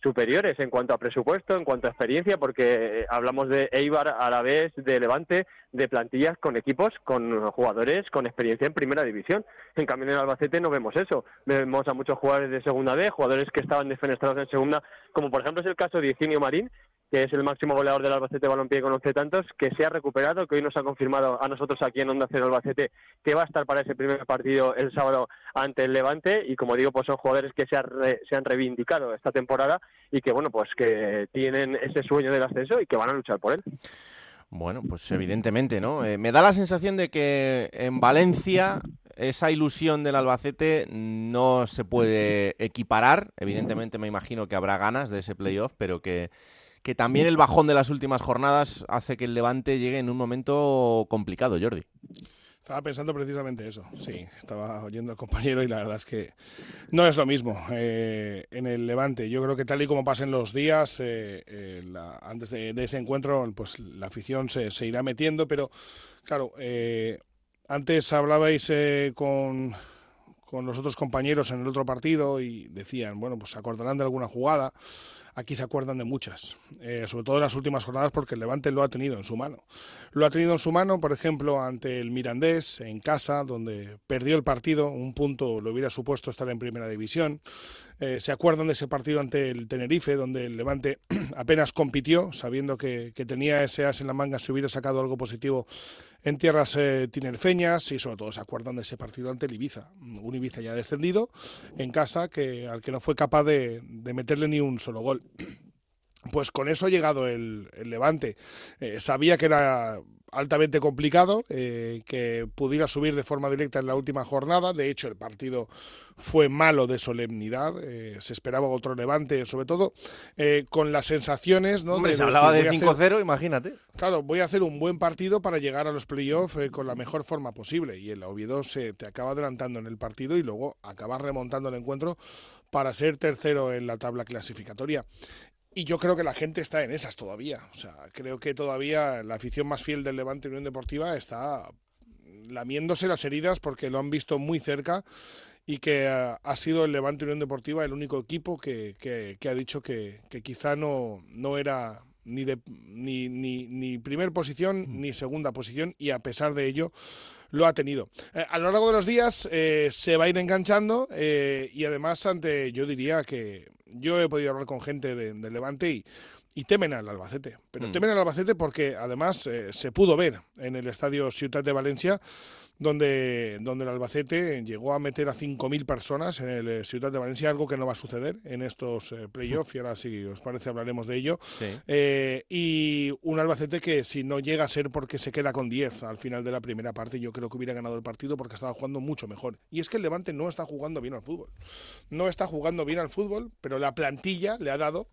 superiores en cuanto a presupuesto, en cuanto a experiencia, porque eh, hablamos de Eibar a la vez, de Levante, de plantillas con equipos, con jugadores con experiencia en primera división. En cambio, en Albacete no vemos eso. Vemos a muchos jugadores de segunda B, jugadores que estaban defenestrados en segunda, como por ejemplo es el caso de Higinio Marín, que es el máximo goleador del Albacete Balompié con 11 tantos, que se ha recuperado, que hoy nos ha confirmado a nosotros aquí en Onda Cero Albacete que va a estar para ese primer partido el sábado ante el Levante y como digo, pues son jugadores que se, se han reivindicado esta temporada y que bueno, pues que tienen ese sueño del ascenso y que van a luchar por él. Bueno, pues evidentemente, ¿no? Eh, me da la sensación de que en Valencia esa ilusión del Albacete no se puede equiparar. Evidentemente me imagino que habrá ganas de ese playoff, pero que, que también el bajón de las últimas jornadas hace que el Levante llegue en un momento complicado, Jordi. Estaba pensando precisamente eso, sí, estaba oyendo al compañero y la verdad es que no es lo mismo eh, en el Levante. Yo creo que tal y como pasen los días, eh, eh, antes de, ese encuentro, pues la afición se, se irá metiendo, pero claro, antes hablabais con, con los otros compañeros en el otro partido y decían, bueno, pues se acordarán de alguna jugada aquí se acuerdan de muchas, eh, sobre todo en las últimas jornadas porque el Levante lo ha tenido en su mano. Lo ha tenido en su mano, por ejemplo, ante el Mirandés en casa, donde perdió el partido, un punto lo hubiera supuesto estar en primera división. Eh, se acuerdan de ese partido ante el Tenerife, donde el Levante (clears throat) apenas compitió, sabiendo que, que tenía ese as en la manga si hubiera sacado algo positivo en tierras eh, tinerfeñas y sobre todo se acuerdan de ese partido ante el Ibiza, un Ibiza ya descendido en casa que al que no fue capaz de, de meterle ni un solo gol. Pues con eso ha llegado el, Levante. Eh, sabía que era altamente complicado eh, que pudiera subir de forma directa en la última jornada. De hecho, el partido fue malo de solemnidad. Eh, se esperaba otro levante, sobre todo con las sensaciones. ¿no? se hablaba de, 5-0, imagínate. Claro, voy a hacer un buen partido para llegar a los playoffs con la mejor forma posible. Y el Oviedo se te acaba adelantando en el partido y luego acabas remontando el encuentro para ser tercero en la tabla clasificatoria. Y yo creo que la gente está en esas todavía. O sea, creo que todavía la afición más fiel del Levante Unión Deportiva está lamiéndose las heridas porque lo han visto muy cerca y que ha sido el Levante Unión Deportiva el único equipo que, que, ha dicho que, que, quizá no, no era ni, de, ni, ni, ni primer posición mm. ni segunda posición y a pesar de ello lo ha tenido. Eh, a lo largo de los días eh, se va a ir enganchando eh, y además ante, yo diría que yo he podido hablar con gente de Levante y, y temen al Albacete. Pero mm. temen al Albacete porque además eh, se pudo ver en el estadio Ciutat de Valencia, donde, donde el Albacete llegó a meter a 5.000 personas en el eh, Ciutat de Valencia, algo que no va a suceder en estos eh, playoffs, y ahora si os parece hablaremos de ello. y un Albacete que si no llega a ser porque se queda con 10 al final de la primera parte, yo creo que hubiera ganado el partido porque estaba jugando mucho mejor. Y es que el Levante no está jugando bien al fútbol. No está jugando bien al fútbol, pero la plantilla le ha dado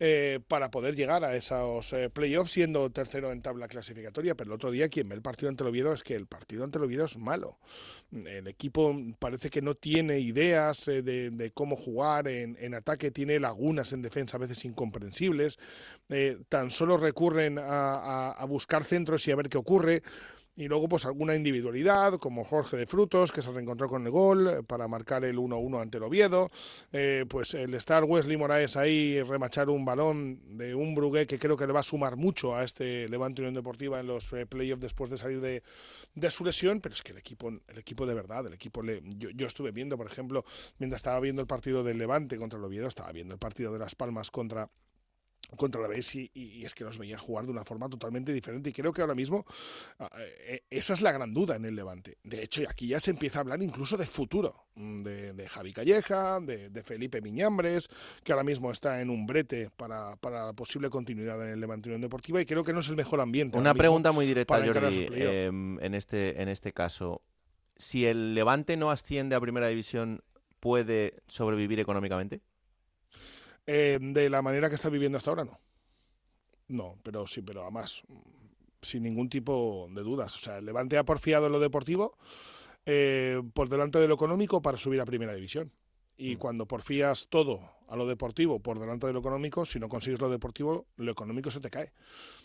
eh, para poder llegar a esos eh, playoffs siendo tercero en tabla clasificatoria. Pero el otro día quien ve el partido ante el Oviedo es que el partido ante el Oviedo es malo. El equipo parece que no tiene ideas eh, de, cómo jugar en, ataque, tiene lagunas en defensa a veces incomprensibles. tan solo recurren a buscar centros y a ver qué ocurre. Y luego, pues alguna individualidad, como Jorge de Frutos, que se reencontró con el gol eh, para marcar el 1-1 ante el Oviedo. Eh, pues el estar Wesley Moraes ahí, remachar un balón de un Brugué que creo que le va a sumar mucho a este Levante Unión Deportiva en los eh, playoffs después de salir de, de, su lesión. Pero es que el equipo, el equipo de verdad, el equipo le, yo, yo estuve viendo, por ejemplo, mientras estaba viendo el partido del Levante contra el Oviedo, estaba viendo el partido de Las Palmas contra contra la vez y, es que los veías jugar de una forma totalmente diferente y creo que ahora mismo ah, eh, esa es la gran duda en el Levante. De hecho, aquí ya se empieza a hablar incluso de futuro, mm, de, Javi Calleja, de, Felipe Miñambres, que ahora mismo está en un brete para, para la posible continuidad en el Levante Unión Deportiva y creo que no es el mejor ambiente. Una pregunta muy directa, Jordi, em, en, este, en este caso. Si el Levante no asciende a Primera División, ¿puede sobrevivir económicamente? Eh, de la manera que está viviendo hasta ahora, no. No, pero sí, pero además, sin ningún tipo de dudas. O sea, el Levante ha porfiado en lo deportivo eh, por delante de lo económico para subir a primera división. Y mm. cuando porfías todo a lo deportivo por delante de lo económico, si no consigues lo deportivo, lo económico se te cae.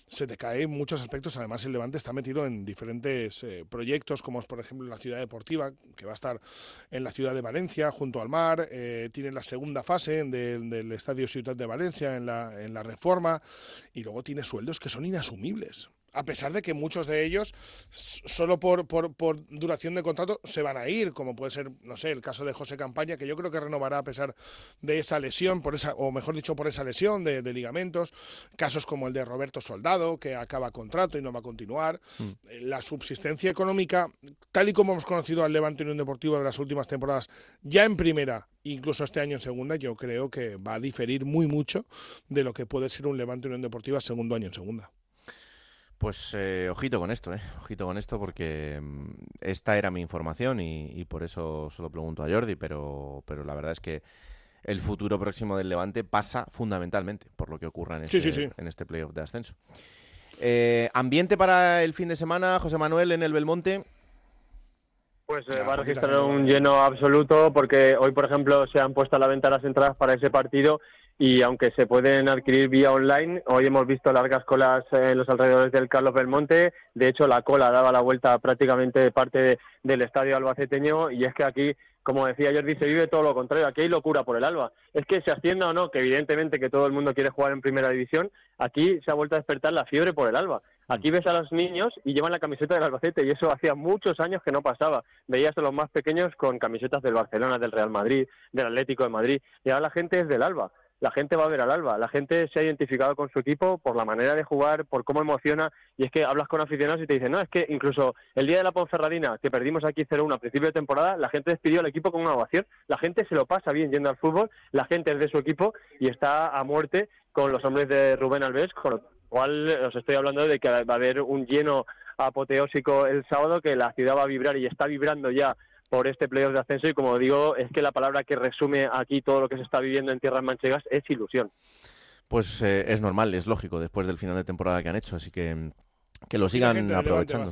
Se te cae en muchos aspectos. Además, el Levante está metido en diferentes eh, proyectos, como es, por ejemplo, la ciudad deportiva, que va a estar en la ciudad de Valencia, junto al mar. Eh, tiene la segunda fase del, Estadio Ciudad de Valencia, en la, en la reforma. Y luego tiene sueldos que son inasumibles a pesar de que muchos de ellos, solo por, por, por, duración de contrato, se van a ir, como puede ser, no sé, el caso de José Campaña, que yo creo que renovará a pesar de esa lesión, por esa, o mejor dicho, por esa lesión de, ligamentos, casos como el de Roberto Soldado, que acaba contrato y no va a continuar, mm. la subsistencia económica, tal y como hemos conocido al Levante Unión Deportivo de las últimas temporadas, ya en primera, incluso este año en segunda, yo creo que va a diferir muy mucho de lo que puede ser un Levante Unión Deportiva segundo año en segunda. Pues eh, ojito con esto, ¿eh? Ojito con esto porque mm, esta era mi información y, por eso se lo pregunto a Jordi, pero, pero la verdad es que el futuro próximo del Levante pasa fundamentalmente por lo que ocurra en este, En este playoff de ascenso. Eh, ¿Ambiente para el fin de semana, José Manuel, en el Belmonte? Pues eh, va a registrar un lleno absoluto porque hoy, por ejemplo, se han puesto a la venta las entradas para ese partido y aunque se pueden adquirir vía online, hoy hemos visto largas colas en los alrededores del Carlos Belmonte. De hecho, la cola daba la vuelta prácticamente parte del estadio albaceteño y es que aquí, como decía Jordi, se vive todo lo contrario. Aquí hay locura por el Alba. Es que se ascienda o no, que evidentemente que todo el mundo quiere jugar en primera división, aquí se ha vuelto a despertar la fiebre por el Alba. Aquí ves a los niños y llevan la camiseta del Albacete y eso hacía muchos años que no pasaba. Veías a los más pequeños con camisetas del Barcelona, del Real Madrid, del Atlético de Madrid y ahora la gente es del Alba la gente va a ver al Alba, la gente se ha identificado con su equipo por la manera de jugar, por cómo emociona, y es que hablas con aficionados y te dicen, no, es que incluso el día de la Ponferradina, que perdimos aquí 0-1 a principio de temporada, la gente despidió al equipo con una ovación, la gente se lo pasa bien yendo al fútbol, la gente es de su equipo y está a muerte con los hombres de Rubén Alves, con lo cual os estoy hablando de que va a haber un lleno apoteósico el sábado, que la ciudad va a vibrar y está vibrando ya por este playoff de ascenso y como digo, es que la palabra que resume aquí todo lo que se está viviendo en tierras manchegas es ilusión. Pues eh, es normal, es lógico después del final de temporada que han hecho, así que que lo sigan aprovechando.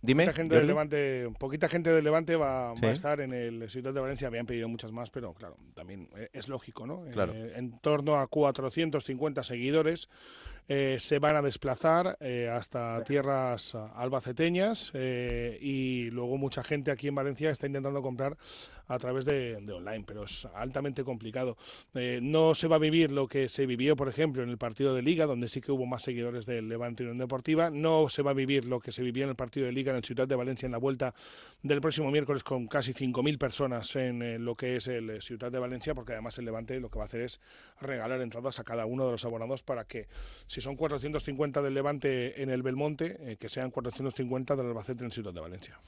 Dime. Poquita gente, del Levante, poquita gente del Levante va, a estar en el Ciudad de Valencia. Habían pedido muchas más, pero claro, también eh, es lógico, ¿no? Claro. Eh, en torno a 450 seguidores eh, se van a desplazar hasta tierras albaceteñas y luego mucha gente aquí en Valencia está intentando comprar a través de, online, pero es altamente complicado. no se va a vivir lo que se vivió, por ejemplo, en el partido de Liga, donde sí que hubo más seguidores del Levante Unión Deportiva. No se va a vivir lo que se vivió en el partido de Liga en el Ciudad de Valencia en la vuelta del próximo miércoles con casi 5.000 personas en eh, lo que es el eh, Ciudad de Valencia, porque además el Levante lo que va a hacer es regalar entradas a cada uno de los abonados para que, si son 450 del Levante en el Belmonte, eh, que sean 450 del Albacete en el Ciudad de Valencia.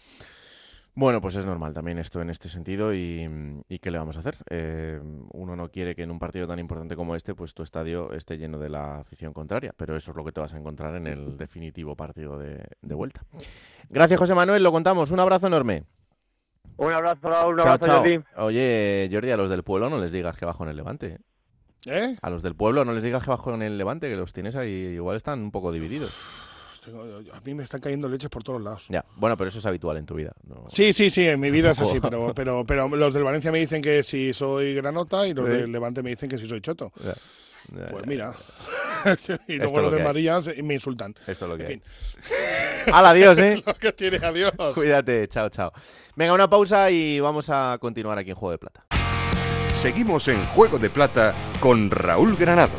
Bueno, pues es normal también esto en este sentido y, ¿qué le vamos a hacer? Eh, uno no quiere que en un partido tan importante como este, pues tu estadio esté lleno de la afición contraria, pero eso es lo que te vas a encontrar en el definitivo partido de, vuelta. Gracias, José Manuel, lo contamos. Un abrazo enorme. Un abrazo, un abrazo, Oye, Jordi, a los del pueblo no les digas que bajo en el Levante. ¿Eh? A los del pueblo no les digas que bajo en el Levante, que los tienes ahí, igual están un poco divididos a mí me están cayendo leches por todos lados. Ya, bueno, pero eso es habitual en tu vida. Sí, sí, sí, en mi vida es así, pero, pero, pero los del Valencia me dicen que si soy granota y los del Levante me dicen que si soy choto. pues mira. (laughs) y luego los de María me insultan. Esto es lo que en adiós, ¿eh? (laughs) lo que tiene, adiós. Cuídate, chao, chao. Venga, una pausa y vamos a continuar aquí en Juego de Plata. Seguimos en Juego de Plata con Raúl Granado.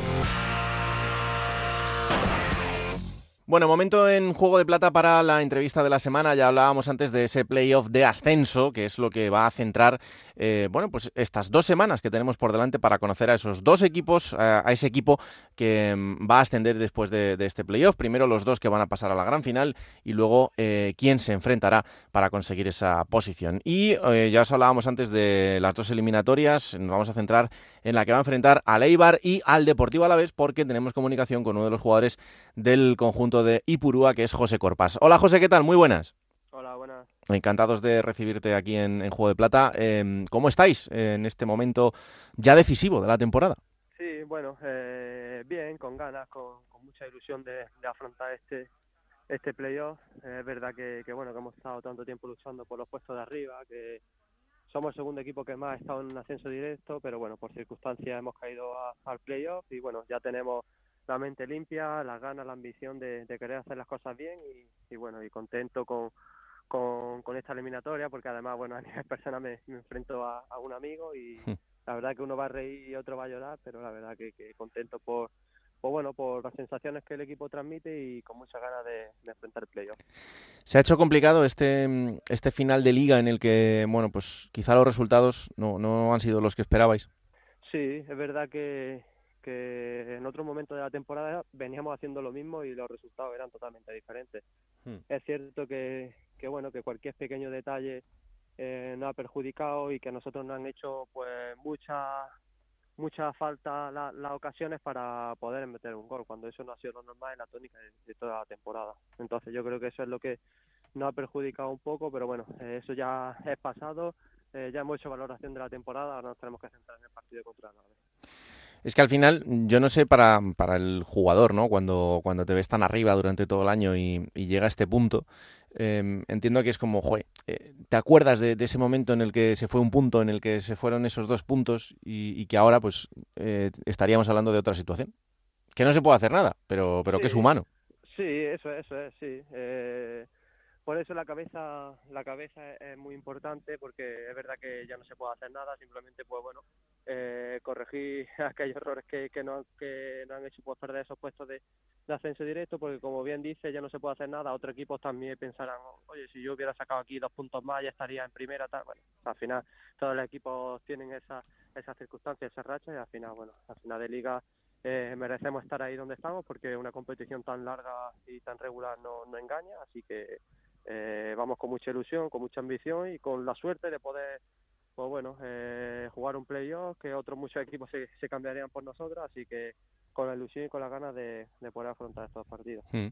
Bueno, momento en Juego de Plata para la entrevista de la semana. Ya hablábamos antes de ese playoff de ascenso, que es lo que va a centrar, eh, bueno, pues estas dos semanas que tenemos por delante para conocer a esos dos equipos, a ese equipo que mm, va a ascender después de, este playoff. Primero los dos que van a pasar a la gran final y luego eh, quién se enfrentará para conseguir esa posición. Y eh, ya os hablábamos antes de las dos eliminatorias. Nos vamos a centrar en la que va a enfrentar al Eibar y al Deportivo a la vez, porque tenemos comunicación con uno de los jugadores del conjunto de Ipurúa, que es José Corpas. Hola José, ¿qué tal? Muy buenas. Hola, buenas. Encantados de recibirte aquí en, Juego de Plata. Em, ¿Cómo estáis en este momento ya decisivo de la temporada? Sí, bueno, eh, bien, con ganas, con, mucha ilusión de, afrontar este este playoff. es verdad que, bueno que hemos estado tanto tiempo luchando por los puestos de arriba, que somos el segundo equipo que más ha estado en un ascenso directo, pero bueno, por circunstancias hemos caído al playoff y bueno, ya tenemos la mente limpia, las ganas, la ambición de, querer hacer las cosas bien y, bueno, y contento con, con, esta eliminatoria porque además, bueno, (laughs) a nivel personal me, enfrento a, un amigo y hmm. la verdad que uno va a reír y otro va a llorar, pero la verdad que, contento por, pues bueno, por las sensaciones que el equipo transmite y con muchas ganas de, enfrentar el playoff. Se ha hecho complicado este, este final de liga en el que, bueno, pues quizá los resultados no, no han sido los que esperabais. Sí, es verdad que, que en otro momento de la temporada veníamos haciendo lo mismo y los resultados eran totalmente diferentes. Hmm. Es cierto que, que, bueno, que cualquier pequeño detalle eh, nos ha perjudicado y que nosotros nos han hecho pues mucha mucha falta las ocasiones para poder meter un gol, cuando eso no ha sido lo normal en la tónica de, toda la temporada. Entonces yo creo que eso es lo que nos ha perjudicado un poco, pero bueno, eso ya es pasado, eh, ya hemos hecho valoración de la temporada, ahora nos tenemos que centrar en el partido contra la es que al final, yo no sé para, para el jugador, ¿no? Cuando, cuando te ves tan arriba durante todo el año y, llega a este punto, em, entiendo que es como, joder, eh, ¿te acuerdas de, ese momento en el que se fue un punto, en el que se fueron esos dos puntos y, que ahora pues eh, estaríamos hablando de otra situación? Que no se puede hacer nada, pero, pero que es humano. Sí, eso, eso es, sí. Por eso la cabeza la cabeza es muy importante porque es verdad que ya no se puede hacer nada simplemente pues bueno eh, corregir (laughs) aquellos errores que, que, no, que no han hecho pues perder esos puestos de, ascenso directo porque como bien dice ya no se puede hacer nada. Otros equipos también pensarán oye si yo hubiera sacado aquí dos puntos más ya estaría en primera tal. Bueno al final todos los equipos tienen esa esas circunstancias esas rachas y al final bueno al final de liga eh, merecemos estar ahí donde estamos porque una competición tan larga y tan regular no, no engaña. Así que eh, vamos con mucha ilusión, con mucha ambición y con la suerte de poder, pues bueno, eh, jugar un playoff que otros muchos equipos se, cambiarían por nosotros, así que con la ilusión y con las ganas de, poder afrontar estos partidos. Hmm.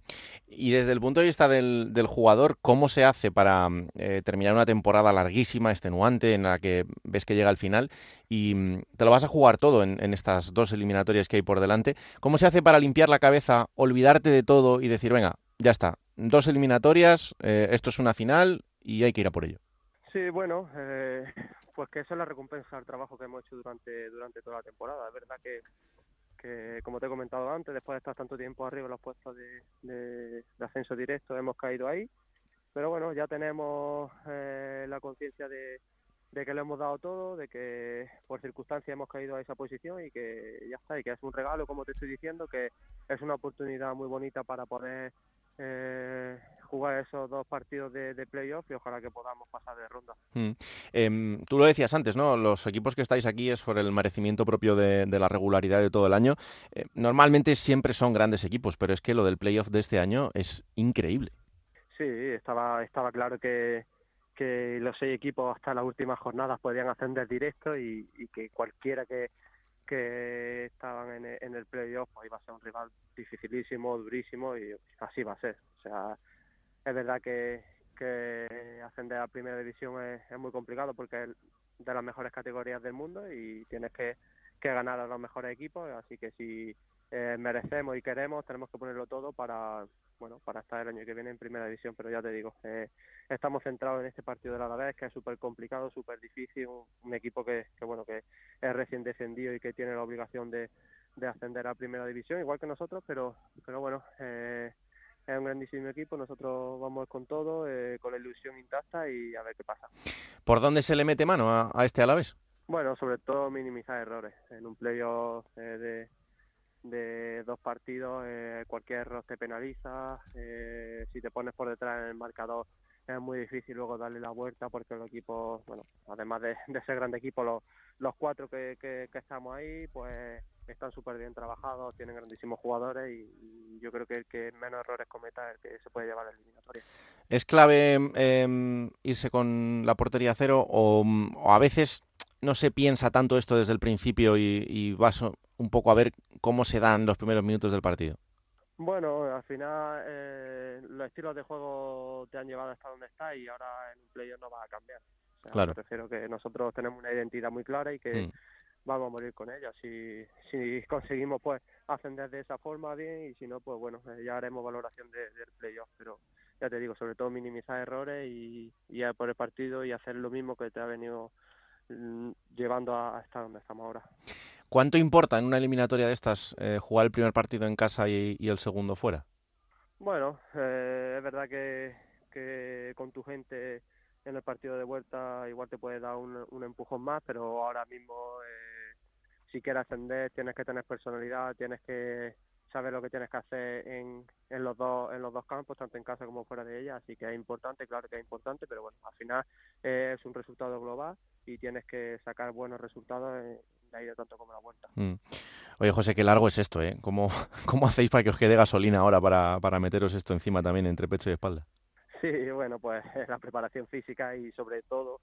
Y desde el punto de vista del, del jugador, ¿cómo se hace para eh, terminar una temporada larguísima, extenuante, en la que ves que llega al final y mm, te lo vas a jugar todo en, estas dos eliminatorias que hay por delante? ¿Cómo se hace para limpiar la cabeza, olvidarte de todo y decir, venga, ya está, dos eliminatorias, eh, esto es una final y hay que ir a por ello. Sí, bueno, eh, pues que eso es la recompensa al trabajo que hemos hecho durante, durante toda la temporada. Es verdad que, que, como te he comentado antes, después de estar tanto tiempo arriba en los puestos de, ascenso directo, hemos caído ahí. Pero bueno, ya tenemos eh, la conciencia de, de que lo hemos dado todo, de que por circunstancias hemos caído a esa posición y que ya está, y que es un regalo, como te estoy diciendo, que es una oportunidad muy bonita para poder eh, jugar esos dos partidos de, playoff y ojalá que podamos pasar de ronda. Mm. Em, tú lo decías antes, ¿no? Los equipos que estáis aquí es por el merecimiento propio de, la regularidad de todo el año. Eh, normalmente siempre son grandes equipos, pero es que lo del playoff de este año es increíble. Sí, estaba, estaba claro que, que los seis equipos hasta las últimas jornadas podían ascender directo y, y que cualquiera que, que estaban en, en el playoff, pues iba a ser un rival dificilísimo, durísimo y así va a ser. O sea, es verdad que, que ascender a primera división es, es muy complicado porque es de las mejores categorías del mundo y tienes que, que ganar a los mejores equipos, así que si eh, merecemos y queremos, tenemos que ponerlo todo para, bueno, para estar el año que viene en primera división, pero ya te digo, eh, estamos centrados en este partido de la Alavés, que es súper complicado, súper difícil, un, equipo que, que, bueno, que es recién descendido y que tiene la obligación de, de ascender a primera división, igual que nosotros, pero, pero bueno, eh, es un grandísimo equipo, nosotros vamos con todo, eh, con la ilusión intacta y a ver qué pasa. ¿Por dónde se le mete mano a, a este Alavés? Bueno, sobre todo minimizar errores. En un playoff de, de dos partidos, eh, cualquier error te penaliza, eh, si te pones por detrás en el marcador es muy difícil luego darle la vuelta porque los equipos, bueno, además de, ser grande equipo, los, los cuatro que, que, estamos ahí, pues están súper bien trabajados, tienen grandísimos jugadores y, yo creo que el que menos errores cometa es el que se puede llevar a la eliminatoria. ¿Es clave em, irse con la portería cero o, a veces no se piensa tanto esto desde el principio y vas un poco a ver cómo se dan los primeros minutos del partido? Bueno, al final eh, los estilos de juego te han llevado hasta donde está y ahora en un playoff no va a cambiar. claro. Prefiero que nosotros tenemos una identidad muy clara y que mm. vamos a morir con ella. Si, si conseguimos pues ascender de esa forma bien y si no, pues bueno, eh, ya haremos valoración del playoff. Pero ya te digo, sobre todo minimizar errores y, y por el partido y hacer lo mismo que te ha venido mm, llevando a estar donde estamos ahora. ¿Cuánto importa en una eliminatoria de estas eh, jugar el primer partido en casa y, el segundo fuera? Bueno, eh, es verdad que, con tu gente en el partido de vuelta igual te puede dar un, empujón más, pero ahora mismo eh, si quieres ascender tienes que tener personalidad, tienes que, sabes lo que tienes que hacer en, los dos en los dos campos, tanto en casa como fuera de ella, así que es importante, claro que es importante, pero bueno, al final es un resultado global y tienes que sacar buenos resultados la ida tanto como la vuelta. Mm. Oye, José, qué largo es esto, ¿eh? ¿Cómo, (laughs) ¿Cómo hacéis para que os quede gasolina ahora para, para meteros esto encima también entre pecho y espalda? Sí, bueno, pues (laughs) la preparación física y sobre todo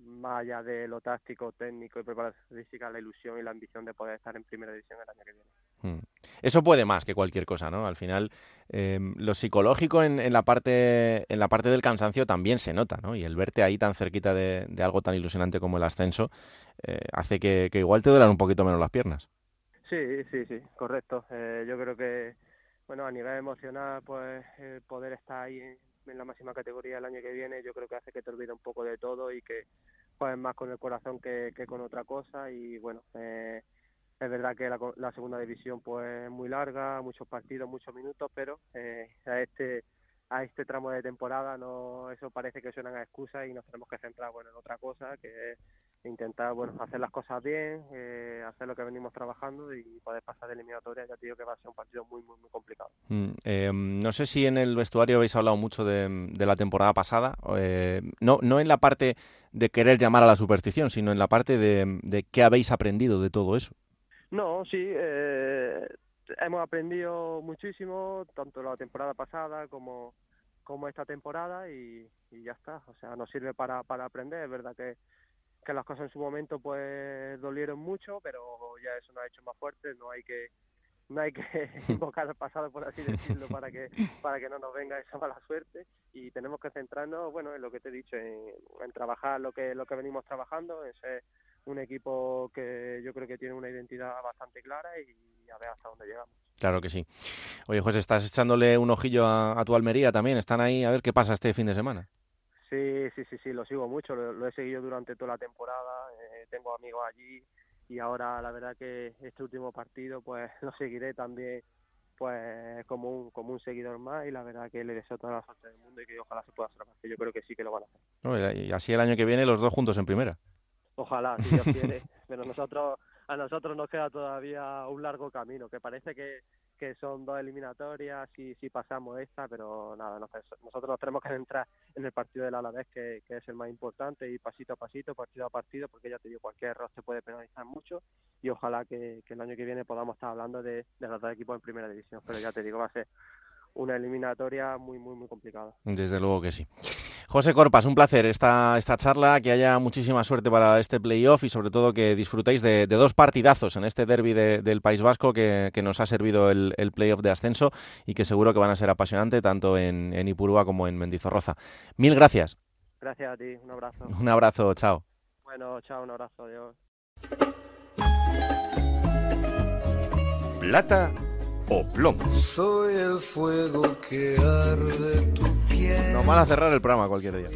más allá de lo táctico, técnico y preparación física, la ilusión y la ambición de poder estar en primera división el año que viene. Mm. Eso puede más que cualquier cosa, ¿no? Al final, eh, lo psicológico en, en, la parte, en la parte del cansancio también se nota, ¿no? Y el verte ahí tan cerquita de, algo tan ilusionante como el ascenso eh, hace que, igual te duelan un poquito menos las piernas. Sí, sí, sí, correcto. Eh, yo creo que, bueno, a nivel emocional, pues poder estar ahí en, la máxima categoría el año que viene, yo creo que hace que te olvide un poco de todo y que juegues más con el corazón que, que con otra cosa y bueno, eh, es verdad que la, la, segunda división pues es muy larga, muchos partidos, muchos minutos, pero eh, a este a este tramo de temporada no eso parece que suenan a excusas y nos tenemos que centrar bueno en otra cosa que es intentar bueno hacer las cosas bien eh, hacer lo que venimos trabajando y poder pasar de eliminatoria. Ya te digo que va a ser un partido muy muy muy complicado. Mm, eh, no sé si en el vestuario habéis hablado mucho de, la temporada pasada eh, no no en la parte de querer llamar a la superstición sino en la parte de qué habéis aprendido de todo eso no sí eh, hemos aprendido muchísimo tanto la temporada pasada como como esta temporada y, y ya está. O sea nos sirve para para aprender. Es verdad que que las cosas en su momento pues dolieron mucho, pero ya eso nos ha hecho más fuertes, no hay que no hay que (laughs) invocar al pasado por así decirlo para que (laughs) para que no nos venga esa mala suerte. Y tenemos que centrarnos bueno en lo que te he dicho en, en trabajar lo que lo que venimos trabajando en ser un equipo que yo creo que tiene una identidad bastante clara y a ver hasta dónde llegamos Claro que sí. Oye, José, estás echándole un ojillo a, a tu Almería también. Están ahí a ver qué pasa este fin de semana. Sí, sí, sí, sí, lo sigo mucho, lo, lo he seguido durante toda la temporada, eh, tengo amigos allí y ahora la verdad que este último partido pues (laughs) lo seguiré también pues como un, como un seguidor más y la verdad que le deseo toda la suerte del mundo y que ojalá se pueda hacer más, que yo creo que sí que lo van a hacer. No, y así el año que viene los dos juntos en primera. Ojalá, si Dios quiere, (laughs) pero nosotros a nosotros nos queda todavía un largo camino, que parece que, que son dos eliminatorias y si pasamos esta, pero nada, nosotros nos tenemos que centrar en el partido del Alavés, que, que es el más importante, y pasito a pasito, partido a partido, porque ya te digo, cualquier error se puede penalizar mucho, y ojalá que, que el año que viene podamos estar hablando de, de los dos equipos en primera división, pero ya te digo, va a ser una eliminatoria muy, muy, muy complicada. Desde luego que sí. José Corpas, un placer esta, esta charla, que haya muchísima suerte para este playoff y sobre todo que disfrutéis de, de dos partidazos en este derby de, del País Vasco que, que nos ha servido el, el, playoff de ascenso y que seguro que van a ser apasionantes tanto en, en Ipurúa como en Mendizorroza. Mil gracias. Gracias a ti, un abrazo. Un abrazo, chao. Bueno, chao, un abrazo, adiós. Plata o plomo. Soy el fuego que arde tu. Nos van a cerrar el programa cualquier día.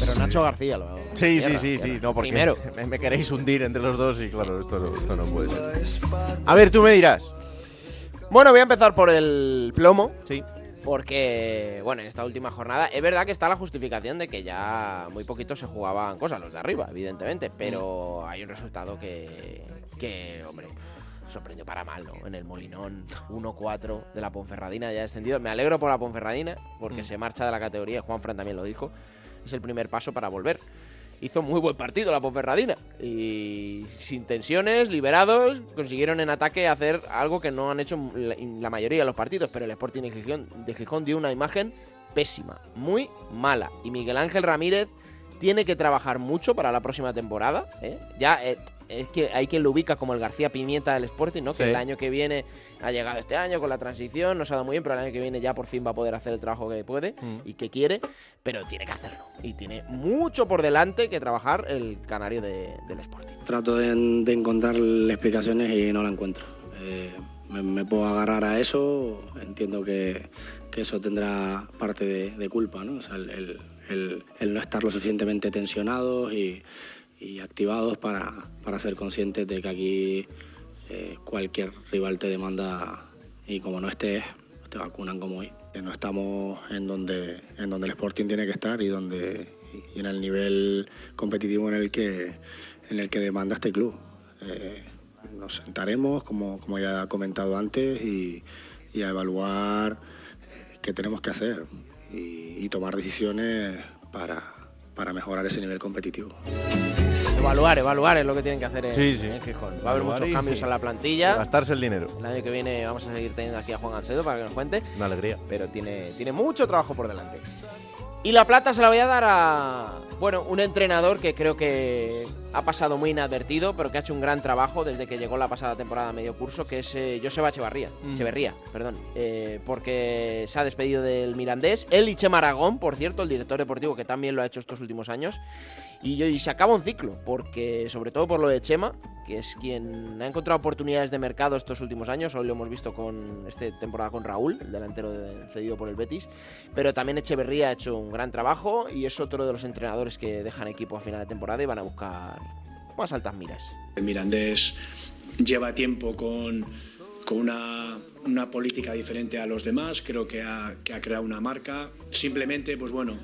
Pero Nacho García lo hago. Sí, sí, sí, sí. No, porque Primero. (laughs) Me, me, queréis hundir entre los dos y claro, esto no, esto no puede ser. A ver, tú me dirás. Bueno, voy a empezar por el plomo. Sí. Porque, bueno, en esta última jornada es verdad que está la justificación de que ya muy poquito se jugaban cosas, los de arriba, evidentemente, pero hay un resultado que, que hombre, sorprendió para mal, ¿no? En el Molinón 1-4 de la Ponferradina ya descendido. Me alegro por la Ponferradina porque mm. se marcha de la categoría, Juan Fran también lo dijo. Es el primer paso para volver. Hizo muy buen partido la Ponferradina y sin tensiones, liberados, consiguieron en ataque hacer algo que no han hecho la mayoría de los partidos, pero el Sporting de Gijón, de Gijón dio una imagen pésima, muy mala. Y Miguel Ángel Ramírez tiene que trabajar mucho para la próxima temporada. ¿eh? Ya eh, es que hay quien lo ubica como el García Pimienta del Sporting, ¿no? Que el año que viene ha llegado este año con la transición, nos ha dado muy bien, pero el año que viene ya por fin va a poder hacer el trabajo que puede mm. y que quiere, pero tiene que hacerlo. Y tiene mucho por delante que trabajar el canario de, del Sporting. Trato de, de, encontrar explicaciones y no la encuentro. Eh, me, me, puedo agarrar a eso, entiendo que, que eso tendrá parte de, de culpa, ¿no? O sea, el, el, el, el no estar lo suficientemente tensionados y y activados para, para ser conscientes de que aquí eh, cualquier rival te demanda y como no estés, te vacunan como hoy. No estamos en donde, en donde el Sporting tiene que estar y, donde, en el nivel competitivo en el que, en el que demanda este club. Eh, nos sentaremos, como, como ya he comentado antes, y, y a evaluar qué tenemos que hacer y, y tomar decisiones para, para mejorar ese nivel competitivo. Evaluar, evaluar es lo que tienen que hacer en, Sí, sí. en Gijón. Va a haber muchos cambios sí. en la plantilla. Gastarse el dinero. El año que viene vamos a seguir teniendo aquí a Juan Gancedo para que nos cuente. Una alegría. Pero tiene, tiene mucho trabajo por delante. Y la plata se la voy a dar a, bueno, un entrenador que creo que ha pasado muy inadvertido, pero que ha hecho un gran trabajo desde que llegó la pasada temporada a medio curso, que es eh, Joseba Echevarría, Mm. Echeverría, perdón, eh, porque se ha despedido del Mirandés. Él y Chema Aragón, por cierto, el director deportivo que también lo ha hecho estos últimos años. Y, se acaba un ciclo, porque sobre todo por lo de Chema, que es quien ha encontrado oportunidades de mercado estos últimos años. Hoy lo hemos visto con esta temporada con Raúl, el delantero de- cedido por el Betis. Pero también Echeverría ha hecho un gran trabajo y es otro de los entrenadores que dejan equipo a final de temporada y van a buscar más altas miras. El Mirandés lleva tiempo con, con una, una política diferente a los demás, creo que ha, que ha creado una marca. Simplemente, pues bueno,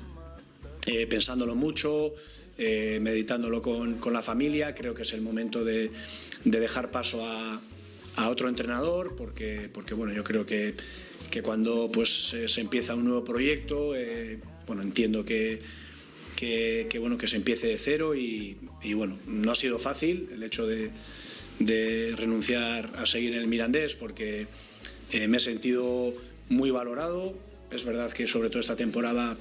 eh, pensándolo mucho, eh, meditándolo con, con la familia, creo que es el momento de, de dejar paso a, a otro entrenador, porque, porque bueno, yo creo que, que cuando pues, se empieza un nuevo proyecto, eh, bueno, entiendo que, que, que, bueno, que se empiece de cero y, y, bueno, no ha sido fácil el hecho de, de renunciar a seguir en el Mirandés porque eh, me he sentido muy valorado. Es verdad que sobre todo esta temporada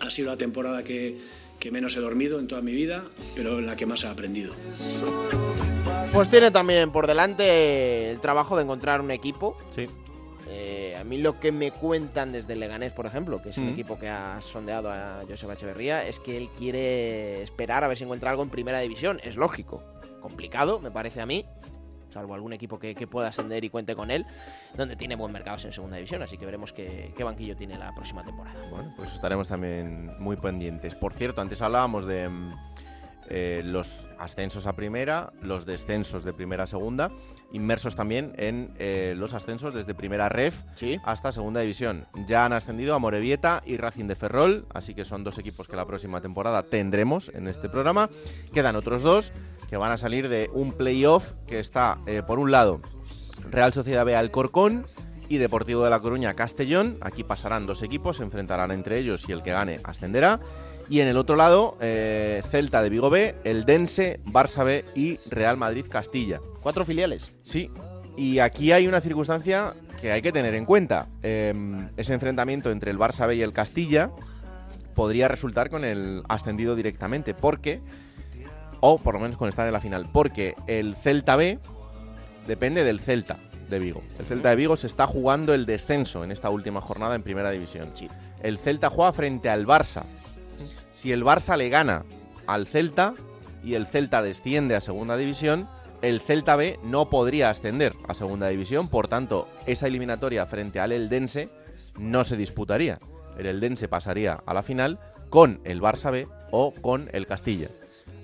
ha sido la temporada que, que menos he dormido en toda mi vida, pero en la que más he aprendido. Pues tiene también por delante el trabajo de encontrar un equipo. Sí. Eh, a mí lo que me cuentan desde Leganés, por ejemplo, que es un Mm. equipo que ha sondeado a Joseba Echeverría, es que él quiere esperar a ver si encuentra algo en primera división. Es lógico. Complicado, me parece a mí. Salvo algún equipo que, que pueda ascender y cuente con él, donde tiene buen mercado en segunda división. Así que veremos qué, qué banquillo tiene la próxima temporada. Bueno, pues estaremos también muy pendientes. Por cierto, antes hablábamos de mm, eh, los ascensos a primera, los descensos de primera a segunda, inmersos también en eh, los ascensos desde primera ref hasta segunda división. Ya han ascendido a Morevieta y Racing de Ferrol, así que son dos equipos que la próxima temporada tendremos en este programa. Quedan otros dos que van a salir de un playoff que está, eh, por un lado, Real Sociedad B Alcorcón y Deportivo de La Coruña Castellón. Aquí pasarán dos equipos, se enfrentarán entre ellos y el que gane ascenderá. Y en el otro lado, eh, Celta de Vigo B, el Dense, Barça B y Real Madrid Castilla. Cuatro filiales. Sí. Y aquí hay una circunstancia que hay que tener en cuenta. Eh, ese enfrentamiento entre el Barça B y el Castilla podría resultar con el ascendido directamente, porque, o por lo menos con estar en la final, porque el Celta B depende del Celta de Vigo. El Celta de Vigo se está jugando el descenso en esta última jornada en Primera División. El Celta juega frente al Barça. Si el Barça le gana al Celta y el Celta desciende a Segunda División, el Celta B no podría ascender a Segunda División, por tanto, esa eliminatoria frente al Eldense no se disputaría. El Eldense pasaría a la final con el Barça B o con el Castilla.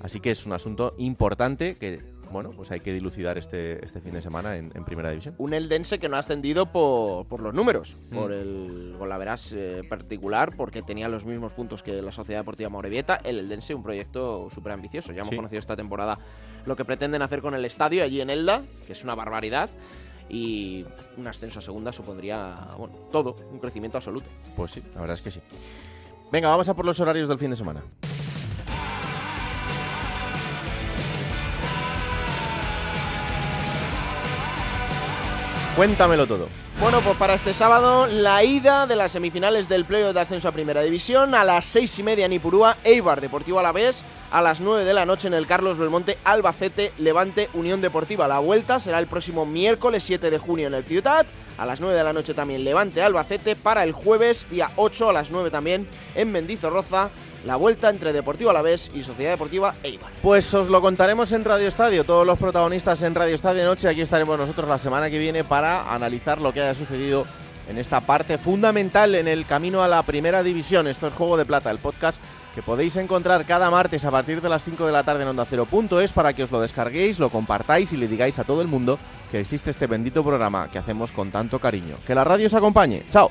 Así que es un asunto importante que, bueno, pues hay que dilucidar este, este fin de semana en, en Primera División. Un Eldense que no ha ascendido por, por los números, Mm. por el golaveras eh, particular, porque tenía los mismos puntos que la Sociedad Deportiva Morevieta. El Eldense, un proyecto súper ambicioso. Ya hemos Sí. conocido esta temporada lo que pretenden hacer con el estadio allí en Elda, que es una barbaridad. Y un ascenso a segunda supondría, bueno, todo, un crecimiento absoluto. Pues sí, la verdad es que sí. Venga, vamos a por los horarios del fin de semana. Cuéntamelo todo. Bueno, pues para este sábado, la ida de las semifinales del playoff de ascenso a Primera División. A las seis y media en Ipurúa, Eibar Deportivo Alavés. A las 9 de la noche en el Carlos Belmonte, Albacete, Levante, Unión Deportiva. La vuelta será el próximo miércoles 7 de junio en el Ciutat. A las 9 de la noche también Levante, Albacete. Para el jueves, día 8 a las 9 también en Mendizorroza. La vuelta entre Deportivo Alavés y Sociedad Deportiva Eibar. Pues os lo contaremos en Radio Estadio, todos los protagonistas en Radio Estadio Noche. Aquí estaremos nosotros la semana que viene para analizar lo que haya sucedido en esta parte fundamental en el camino a la primera división. Esto es Juego de Plata, el podcast que podéis encontrar cada martes a partir de las 5 de la tarde en Onda Cero.es para que os lo descarguéis, lo compartáis y le digáis a todo el mundo que existe este bendito programa que hacemos con tanto cariño. Que la radio os acompañe. Chao.